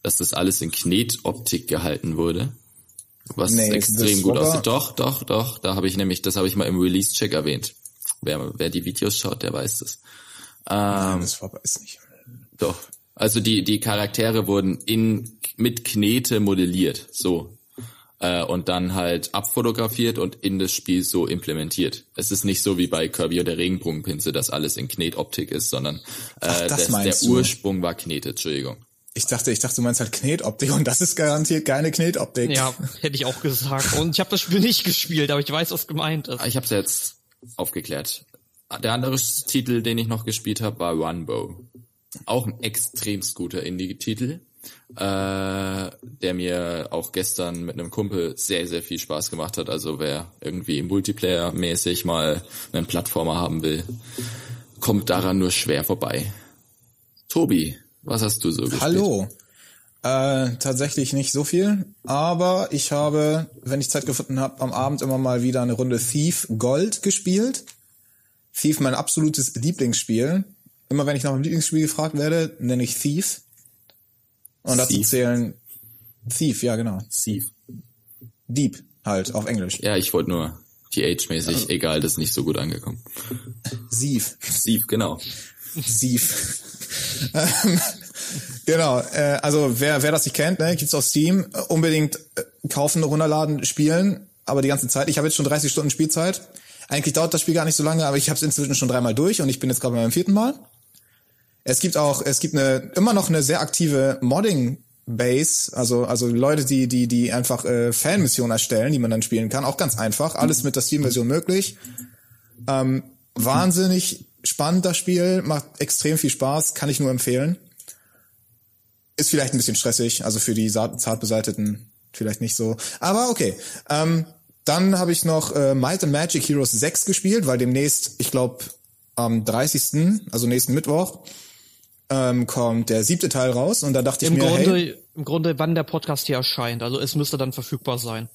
dass das alles in Knetoptik gehalten wurde. Was nee, extrem gut aussieht. Doch, doch, doch. Da habe ich nämlich, das habe ich mal im Release-Check erwähnt. Wer, wer die Videos schaut, der weiß das. Ähm, das Swapper ist nicht. Doch. Also die, die Charaktere wurden in, mit Knete modelliert. So äh, und dann halt abfotografiert und in das Spiel so implementiert. Es ist nicht so wie bei Kirby oder Regenbogenpinsel, dass alles in Knetoptik ist, sondern äh, Ach, das das, der du? Ursprung war Knete, Entschuldigung. Ich dachte, ich dachte, du meinst halt Knetoptik und das ist garantiert keine Knetoptik. Ja, hätte ich auch gesagt. Und ich habe das Spiel nicht gespielt, aber ich weiß, was gemeint ist. Ich habe es jetzt aufgeklärt. Der andere Titel, den ich noch gespielt habe, war Runbow. Auch ein extremst guter Indie-Titel äh, der mir auch gestern mit einem Kumpel sehr, sehr viel Spaß gemacht hat. Also wer irgendwie Multiplayer-mäßig mal einen Plattformer haben will, kommt daran nur schwer vorbei. Tobi, was hast du so gespielt? Hallo. Äh, tatsächlich nicht so viel, aber ich habe, wenn ich Zeit gefunden habe, am Abend immer mal wieder eine Runde Thief Gold gespielt. Thief mein absolutes Lieblingsspiel. Immer wenn ich nach meinem Lieblingsspiel gefragt werde, nenne ich Thief. Und dazu Thief. zählen Thief, ja genau. Thief. Dieb halt auf Englisch. Ja, ich wollte nur Age-mäßig, also, egal, das ist nicht so gut angekommen. Sieve. Sieve, genau. Sieve. Ähm, genau, äh, also wer, wer das nicht kennt, ne, gibt's auf Steam, unbedingt äh, kaufen, runterladen, spielen, aber die ganze Zeit. Ich habe jetzt schon 30 Stunden Spielzeit. Eigentlich dauert das Spiel gar nicht so lange, aber ich habe es inzwischen schon dreimal durch und ich bin jetzt gerade beim vierten Mal. Es gibt auch, es gibt eine immer noch eine sehr aktive Modding Base, also also Leute, die die die einfach äh, Fanmissionen erstellen, die man dann spielen kann, auch ganz einfach, alles mit der Steam-Version möglich. Ähm, wahnsinnig spannend das Spiel, macht extrem viel Spaß, kann ich nur empfehlen. Ist vielleicht ein bisschen stressig, also für die zart beseiteten vielleicht nicht so, aber okay. Ähm, dann habe ich noch äh, Might and Magic Heroes 6 gespielt, weil demnächst, ich glaube am 30., also nächsten Mittwoch, ähm, kommt der siebte Teil raus und da dachte Im ich mir, Grunde, hey, im Grunde, wann der Podcast hier erscheint. Also es müsste dann verfügbar sein.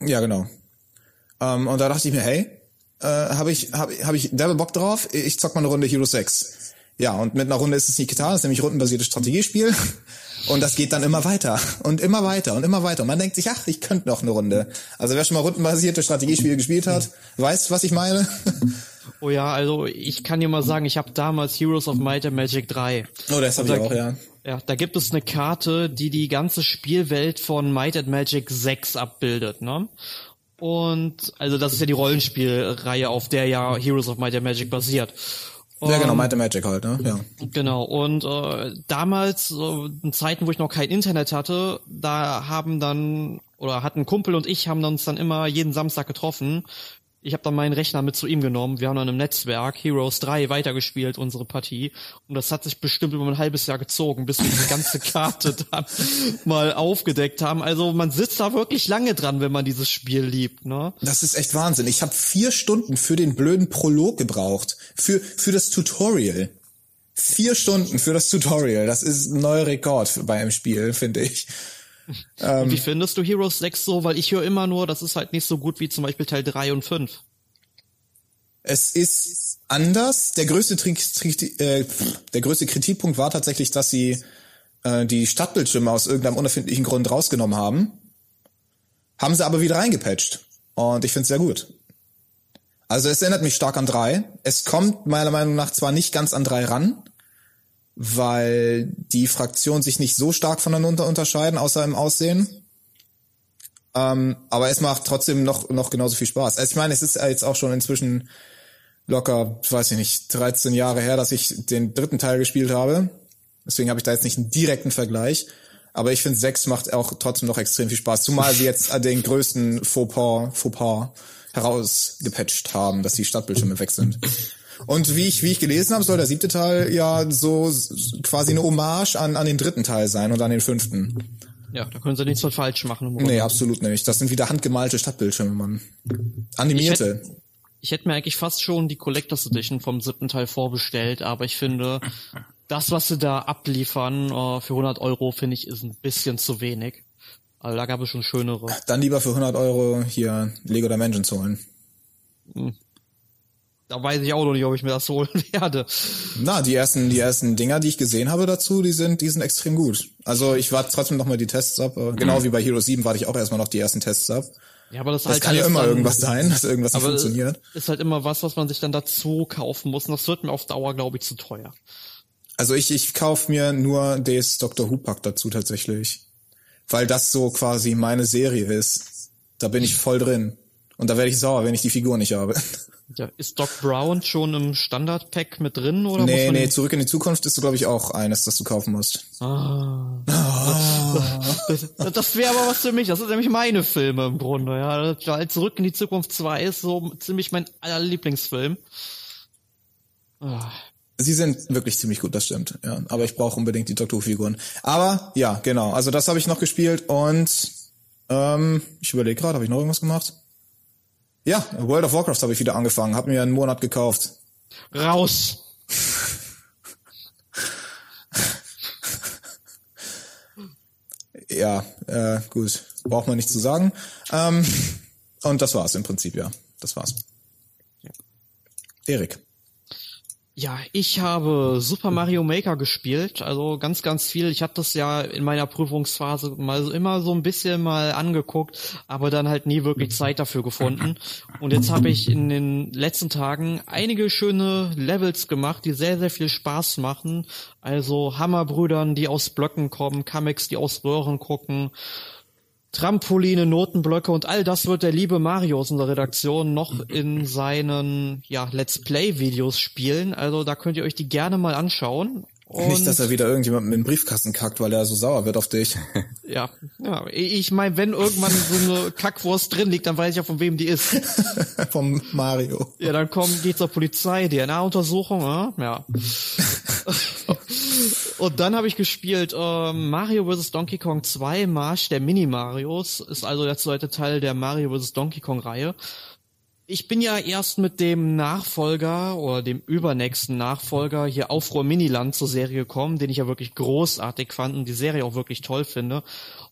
Ja, genau. Ähm, und da dachte ich mir, hey, äh, habe ich, hab, hab ich derbe Bock drauf, ich zock mal eine Runde Hero 6. Ja, und mit einer Runde ist es nicht getan, es ist nämlich rundenbasiertes Strategiespiel. Und das geht dann immer weiter und immer weiter und immer weiter. Und man denkt sich, ach, ich könnte noch eine Runde. Also wer schon mal rundenbasierte Strategiespiele gespielt hat, weiß, was ich meine. Oh ja, also ich kann dir mal sagen, ich habe damals Heroes of Might and Magic 3. Oh, das habe ich auch, ja. Ja, da gibt es eine Karte, die die ganze Spielwelt von Might and Magic 6 abbildet, ne? Und also das ist ja die Rollenspielreihe, auf der ja Heroes of Might and Magic basiert. Ja, genau, Might and Magic halt, ne? Ja. Genau. Und äh, damals, äh, in Zeiten, wo ich noch kein Internet hatte, da haben dann oder hatten Kumpel und ich haben uns dann immer jeden Samstag getroffen ich habe dann meinen Rechner mit zu ihm genommen. Wir haben dann im Netzwerk Heroes 3 weitergespielt, unsere Partie. Und das hat sich bestimmt über ein halbes Jahr gezogen, bis wir diese ganze Karte dann mal aufgedeckt haben. Also man sitzt da wirklich lange dran, wenn man dieses Spiel liebt. Ne? Das ist echt Wahnsinn. Ich habe vier Stunden für den blöden Prolog gebraucht. Für, für das Tutorial. Vier Stunden für das Tutorial. Das ist ein neuer Rekord bei einem Spiel, finde ich. Ähm, wie findest du Heroes 6 so? Weil ich höre immer nur, das ist halt nicht so gut wie zum Beispiel Teil 3 und 5. Es ist anders. Der größte, äh, der größte Kritikpunkt war tatsächlich, dass sie äh, die Stadtbildschirme aus irgendeinem unerfindlichen Grund rausgenommen haben. Haben sie aber wieder reingepatcht. Und ich finde es sehr gut. Also es erinnert mich stark an 3. Es kommt meiner Meinung nach zwar nicht ganz an 3 ran, weil die Fraktionen sich nicht so stark voneinander unterscheiden, außer im Aussehen. Ähm, aber es macht trotzdem noch, noch genauso viel Spaß. Also ich meine, es ist jetzt auch schon inzwischen locker, weiß ich nicht, 13 Jahre her, dass ich den dritten Teil gespielt habe. Deswegen habe ich da jetzt nicht einen direkten Vergleich. Aber ich finde, 6 macht auch trotzdem noch extrem viel Spaß. Zumal sie jetzt den größten Fauxpas, Fauxpas herausgepatcht haben, dass die Stadtbildschirme weg sind. Und wie ich, wie ich gelesen habe, soll der siebte Teil ja so quasi eine Hommage an, an den dritten Teil sein und an den fünften. Ja, da können sie nichts so falsch machen. Nee, absolut nicht. Das sind wieder handgemalte Stadtbildschirme, Mann. Animierte. Ich hätte, ich hätte mir eigentlich fast schon die Collectors Edition vom siebten Teil vorbestellt, aber ich finde, das, was sie da abliefern uh, für 100 Euro, finde ich, ist ein bisschen zu wenig. Also da gab es schon schönere. Dann lieber für 100 Euro hier Lego Dimensions holen. Hm da weiß ich auch noch nicht, ob ich mir das holen werde. Na, die ersten, die ersten Dinger, die ich gesehen habe dazu, die sind, die sind extrem gut. Also ich warte trotzdem noch mal die Tests ab. Genau mhm. wie bei Hero 7 warte ich auch erstmal noch die ersten Tests ab. Ja, aber das, das halt kann ja immer irgendwas sein, dass irgendwas nicht funktioniert. Ist halt immer was, was man sich dann dazu kaufen muss. Und das wird mir auf Dauer, glaube ich, zu teuer. Also ich, ich kaufe mir nur das Dr. Who Pack dazu tatsächlich. Weil das so quasi meine Serie ist. Da bin ich voll drin. Und da werde ich sauer, wenn ich die Figur nicht habe. Ja, ist Doc Brown schon im Standard-Pack mit drin oder? Nee, nee, zurück in die Zukunft ist, glaube ich, auch eines, das du kaufen musst. Ah. ah. Das, das, das wäre aber was für mich. Das sind nämlich meine Filme im Grunde, ja. Weil zurück in die Zukunft 2 ist so ziemlich mein aller Lieblingsfilm. Ah. Sie sind wirklich ziemlich gut, das stimmt. Ja, aber ich brauche unbedingt die Doktorfiguren. Aber ja, genau. Also das habe ich noch gespielt und ähm, ich überlege gerade, habe ich noch irgendwas gemacht? Ja, World of Warcraft habe ich wieder angefangen, habe mir einen Monat gekauft. Raus. ja, äh, gut, braucht man nicht zu sagen. Ähm, und das war's im Prinzip, ja. Das war's. Ja. Erik. Ja, ich habe Super Mario Maker gespielt, also ganz, ganz viel. Ich hatte das ja in meiner Prüfungsphase mal immer so ein bisschen mal angeguckt, aber dann halt nie wirklich Zeit dafür gefunden. Und jetzt habe ich in den letzten Tagen einige schöne Levels gemacht, die sehr, sehr viel Spaß machen. Also Hammerbrüdern, die aus Blöcken kommen, Kamex, die aus Röhren gucken. Trampoline, Notenblöcke und all das wird der liebe Mario aus unserer Redaktion noch in seinen ja, Let's Play-Videos spielen. Also da könnt ihr euch die gerne mal anschauen. Und Nicht, dass er wieder irgendjemand mit dem Briefkasten kackt, weil er so sauer wird auf dich. Ja, ja. Ich meine, wenn irgendwann so eine Kackwurst drin liegt, dann weiß ich ja, von wem die ist. Vom Mario. Ja, dann kommt, geht zur Polizei, DNA-Untersuchung, äh? ja. Und dann habe ich gespielt äh, Mario vs. Donkey Kong 2 Marsch der Mini-Marios. Ist also der zweite Teil der Mario vs. Donkey Kong-Reihe ich bin ja erst mit dem Nachfolger oder dem übernächsten Nachfolger hier Aufruhr Miniland zur Serie gekommen, den ich ja wirklich großartig fand und die Serie auch wirklich toll finde.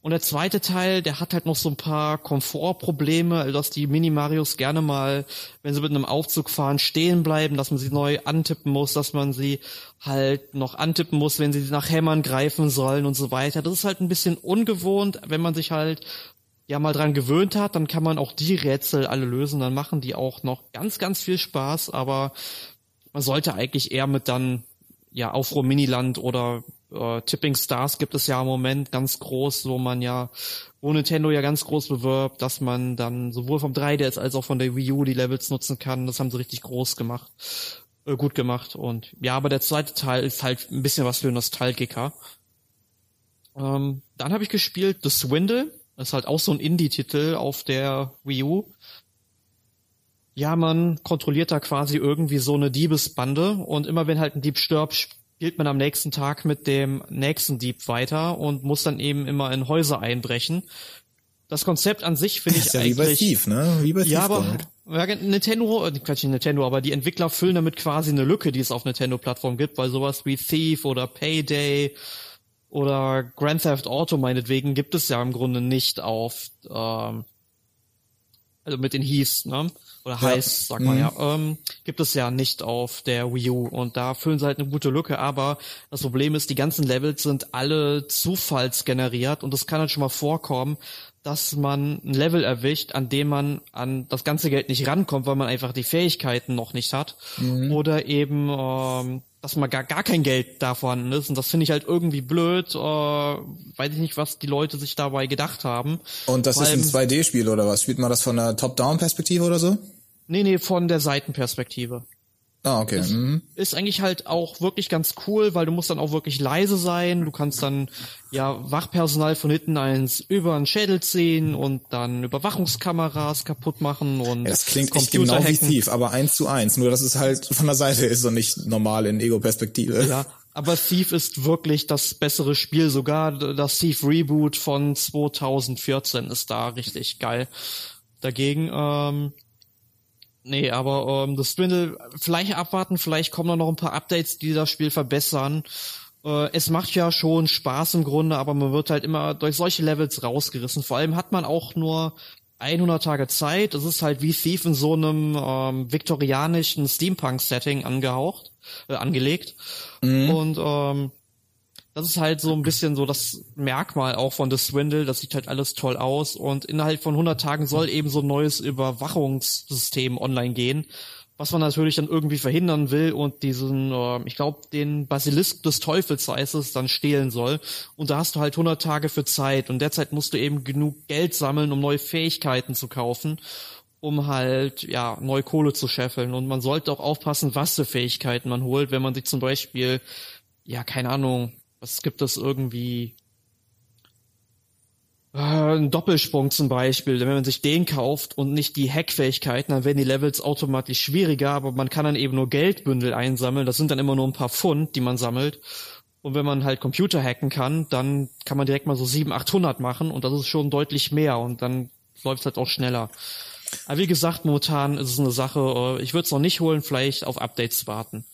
Und der zweite Teil, der hat halt noch so ein paar Komfortprobleme, dass die Mini-Marios gerne mal, wenn sie mit einem Aufzug fahren, stehen bleiben, dass man sie neu antippen muss, dass man sie halt noch antippen muss, wenn sie nach Hämmern greifen sollen und so weiter. Das ist halt ein bisschen ungewohnt, wenn man sich halt ja mal dran gewöhnt hat, dann kann man auch die Rätsel alle lösen, dann machen die auch noch ganz, ganz viel Spaß, aber man sollte eigentlich eher mit dann, ja, Aufruhr Miniland oder äh, Tipping Stars gibt es ja im Moment ganz groß, wo man ja, wo Nintendo ja ganz groß bewirbt, dass man dann sowohl vom 3DS als auch von der Wii U die Levels nutzen kann. Das haben sie richtig groß gemacht, äh, gut gemacht. Und ja, aber der zweite Teil ist halt ein bisschen was für Nostalgiker. Ähm, dann habe ich gespielt The Swindle. Das ist halt auch so ein Indie-Titel auf der Wii U. Ja, man kontrolliert da quasi irgendwie so eine Diebesbande und immer wenn halt ein Dieb stirbt, spielt man am nächsten Tag mit dem nächsten Dieb weiter und muss dann eben immer in Häuser einbrechen. Das Konzept an sich finde ich ist ja eigentlich... wie bei Thief, ne? Wie bei Thief ja, aber Nintendo, äh, Quatsch, nicht Nintendo, aber die Entwickler füllen damit quasi eine Lücke, die es auf Nintendo-Plattformen gibt, weil sowas wie Thief oder Payday oder Grand Theft Auto meinetwegen gibt es ja im Grunde nicht auf, ähm, also mit den Heaths, ne? Oder ja. heißt, sagt man mhm. ja, ähm, gibt es ja nicht auf der Wii U und da füllen sie halt eine gute Lücke, aber das Problem ist, die ganzen Levels sind alle zufallsgeneriert und es kann halt schon mal vorkommen, dass man ein Level erwischt, an dem man an das ganze Geld nicht rankommt, weil man einfach die Fähigkeiten noch nicht hat. Mhm. Oder eben ähm, dass mal gar, gar kein Geld da vorhanden ist. Und das finde ich halt irgendwie blöd. Äh, weiß ich nicht, was die Leute sich dabei gedacht haben. Und das Weil, ist ein 2D-Spiel oder was? Spielt man das von der Top-Down-Perspektive oder so? Nee, nee, von der Seitenperspektive. Ah, okay. Ist, mhm. ist eigentlich halt auch wirklich ganz cool, weil du musst dann auch wirklich leise sein. Du kannst dann ja Wachpersonal von hinten eins über den Schädel ziehen und dann Überwachungskameras kaputt machen und ja, das klingt Computer genau hacken. wie Thief, aber eins zu eins. Nur dass es halt von der Seite ist und nicht normal in Ego-Perspektive. Ja, aber Thief ist wirklich das bessere Spiel. Sogar das Thief Reboot von 2014 ist da richtig geil. Dagegen ähm, Nee, aber ähm, das Dwindle, vielleicht abwarten, vielleicht kommen da noch ein paar Updates, die das Spiel verbessern. Äh, es macht ja schon Spaß im Grunde, aber man wird halt immer durch solche Levels rausgerissen. Vor allem hat man auch nur 100 Tage Zeit. Es ist halt wie Thief in so einem ähm, viktorianischen Steampunk-Setting angehaucht, äh, angelegt. Mhm. Und ähm, das ist halt so ein bisschen so das Merkmal auch von The Swindle. Das sieht halt alles toll aus. Und innerhalb von 100 Tagen soll eben so ein neues Überwachungssystem online gehen, was man natürlich dann irgendwie verhindern will und diesen, äh, ich glaube, den Basilisk des Teufels heißt es, dann stehlen soll. Und da hast du halt 100 Tage für Zeit. Und derzeit musst du eben genug Geld sammeln, um neue Fähigkeiten zu kaufen um halt ja neue Kohle zu scheffeln und man sollte auch aufpassen, was für Fähigkeiten man holt, wenn man sich zum Beispiel ja keine Ahnung was gibt es irgendwie? Äh, ein Doppelsprung zum Beispiel, wenn man sich den kauft und nicht die Hackfähigkeiten, dann werden die Levels automatisch schwieriger, aber man kann dann eben nur Geldbündel einsammeln. Das sind dann immer nur ein paar Pfund, die man sammelt. Und wenn man halt Computer hacken kann, dann kann man direkt mal so 700, 800 machen und das ist schon deutlich mehr und dann läuft es halt auch schneller. Aber wie gesagt, momentan ist es eine Sache, äh, ich würde es noch nicht holen, vielleicht auf Updates warten.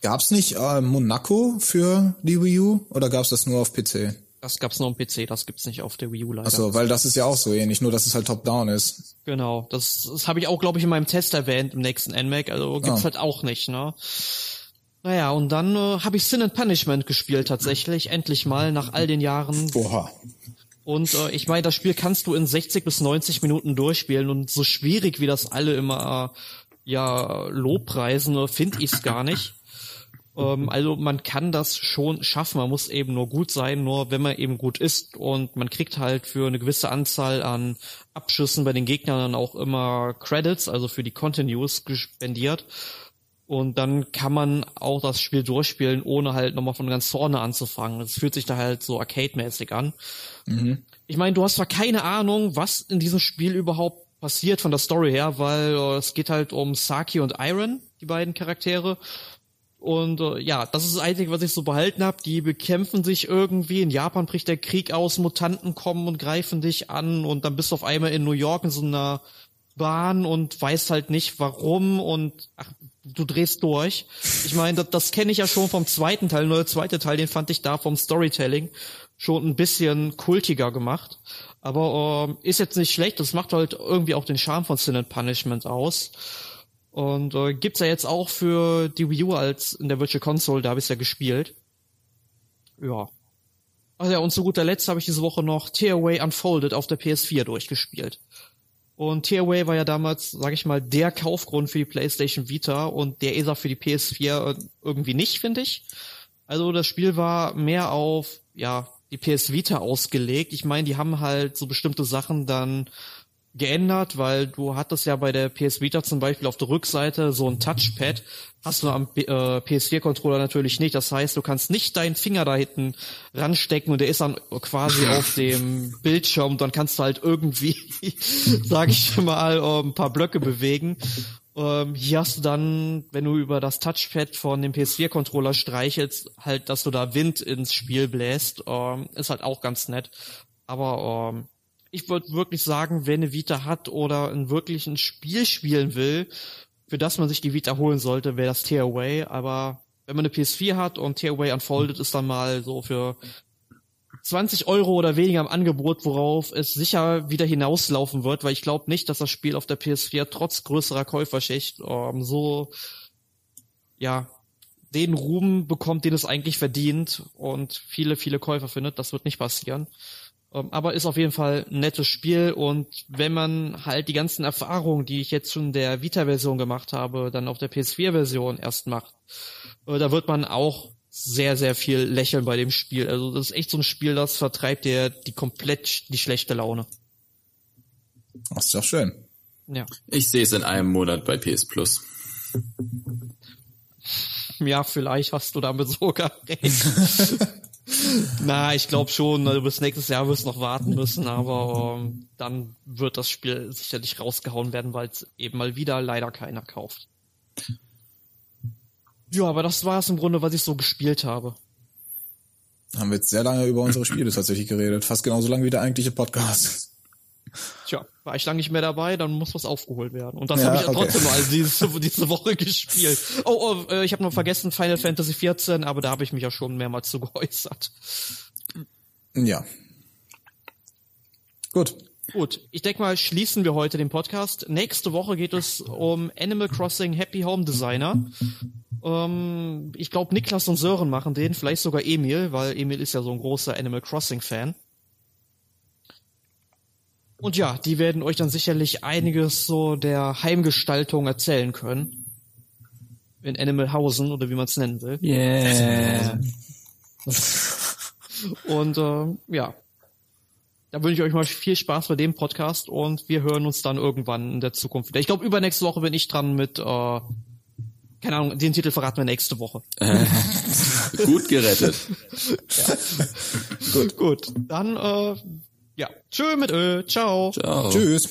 Gab's nicht äh, Monaco für die Wii U oder gab's das nur auf PC? Das gab's nur am PC, das gibt's nicht auf der Wii U leider. Achso, weil das ist ja auch so ähnlich, nur dass es halt top-down ist. Genau, das, das habe ich auch, glaube ich, in meinem Test erwähnt im nächsten NMAC, also gibt's oh. halt auch nicht, ne? Naja, und dann äh, habe ich Sin and Punishment gespielt tatsächlich, endlich mal nach all den Jahren. Oha. Und äh, ich meine, das Spiel kannst du in 60 bis 90 Minuten durchspielen und so schwierig wie das alle immer äh, ja Lobpreisen, finde ich es gar nicht. Ähm, also man kann das schon schaffen, man muss eben nur gut sein, nur wenn man eben gut ist und man kriegt halt für eine gewisse Anzahl an Abschüssen bei den Gegnern dann auch immer Credits, also für die Continues gespendiert. Und dann kann man auch das Spiel durchspielen, ohne halt nochmal von ganz vorne anzufangen. Es fühlt sich da halt so arcade-mäßig an. Mhm. Ich meine, du hast zwar keine Ahnung, was in diesem Spiel überhaupt passiert von der Story her, weil äh, es geht halt um Saki und Iron, die beiden Charaktere. Und äh, ja, das ist das Einzige, was ich so behalten habe. Die bekämpfen sich irgendwie. In Japan bricht der Krieg aus, Mutanten kommen und greifen dich an und dann bist du auf einmal in New York in so einer Bahn und weißt halt nicht warum und ach, du drehst durch. Ich meine, das, das kenne ich ja schon vom zweiten Teil, nur der zweite Teil, den fand ich da vom Storytelling schon ein bisschen kultiger gemacht. Aber äh, ist jetzt nicht schlecht, das macht halt irgendwie auch den Charme von Sin and Punishment aus. Und äh, gibt's ja jetzt auch für die Wii U als in der Virtual Console, da habe ich ja gespielt. Ja. Ach ja, und zu guter Letzt habe ich diese Woche noch Tearaway Unfolded auf der PS4 durchgespielt. Und Tearaway war ja damals, sage ich mal, der Kaufgrund für die PlayStation Vita und der auch für die PS4 irgendwie nicht, finde ich. Also das Spiel war mehr auf, ja, die PS Vita ausgelegt. Ich meine, die haben halt so bestimmte Sachen dann geändert, weil du hattest ja bei der PS Vita zum Beispiel auf der Rückseite so ein Touchpad, hast du am äh, PS4-Controller natürlich nicht. Das heißt, du kannst nicht deinen Finger da hinten ranstecken und der ist dann quasi auf dem Bildschirm. Dann kannst du halt irgendwie, sag ich mal, äh, ein paar Blöcke bewegen. Ähm, hier hast du dann, wenn du über das Touchpad von dem PS4-Controller streichelst, halt, dass du da Wind ins Spiel bläst. Ähm, ist halt auch ganz nett. Aber ähm, ich würde wirklich sagen, wer eine Vita hat oder ein wirklichen Spiel spielen will, für das man sich die Vita holen sollte, wäre das Tearaway. Aber wenn man eine PS4 hat und Tearaway Unfolded ist dann mal so für 20 Euro oder weniger im Angebot, worauf es sicher wieder hinauslaufen wird, weil ich glaube nicht, dass das Spiel auf der PS4 trotz größerer Käuferschicht ähm, so ja den Ruhm bekommt, den es eigentlich verdient und viele, viele Käufer findet. Das wird nicht passieren. Ähm, aber ist auf jeden Fall ein nettes Spiel und wenn man halt die ganzen Erfahrungen, die ich jetzt schon der Vita-Version gemacht habe, dann auf der PS4-Version erst macht, äh, da wird man auch sehr, sehr viel lächeln bei dem Spiel. Also das ist echt so ein Spiel, das vertreibt dir die komplett die schlechte Laune. Das ist doch schön. Ja. Ich sehe es in einem Monat bei PS Plus. Ja, vielleicht hast du damit sogar recht. Na, ich glaube schon, bis nächstes Jahr wirst du noch warten müssen, aber ähm, dann wird das Spiel sicherlich rausgehauen werden, weil es eben mal wieder leider keiner kauft. Ja, aber das war es im Grunde, was ich so gespielt habe. Haben wir jetzt sehr lange über unsere Spiele tatsächlich geredet. Fast genauso lange wie der eigentliche Podcast. Tja, war ich lange nicht mehr dabei, dann muss was aufgeholt werden. Und das ja, habe ich okay. trotzdem mal diese, diese Woche gespielt. Oh, oh äh, ich habe noch vergessen, Final Fantasy 14, aber da habe ich mich ja schon mehrmals zu geäußert. Ja. Gut. Gut, ich denke mal, schließen wir heute den Podcast. Nächste Woche geht es um Animal Crossing Happy Home Designer. Ähm, ich glaube, Niklas und Sören machen den, vielleicht sogar Emil, weil Emil ist ja so ein großer Animal Crossing Fan. Und ja, die werden euch dann sicherlich einiges so der Heimgestaltung erzählen können. In Animal Hausen oder wie man es nennen will. Yeah. und äh, ja, da wünsche ich euch mal viel Spaß bei dem Podcast und wir hören uns dann irgendwann in der Zukunft. Ich glaube, übernächste Woche bin ich dran mit, äh, keine Ahnung, den Titel verraten wir nächste Woche. Äh, gut gerettet. ja. gut, gut. Dann äh, ja. Tschö mit Ö. Ciao. Ciao. Tschüss.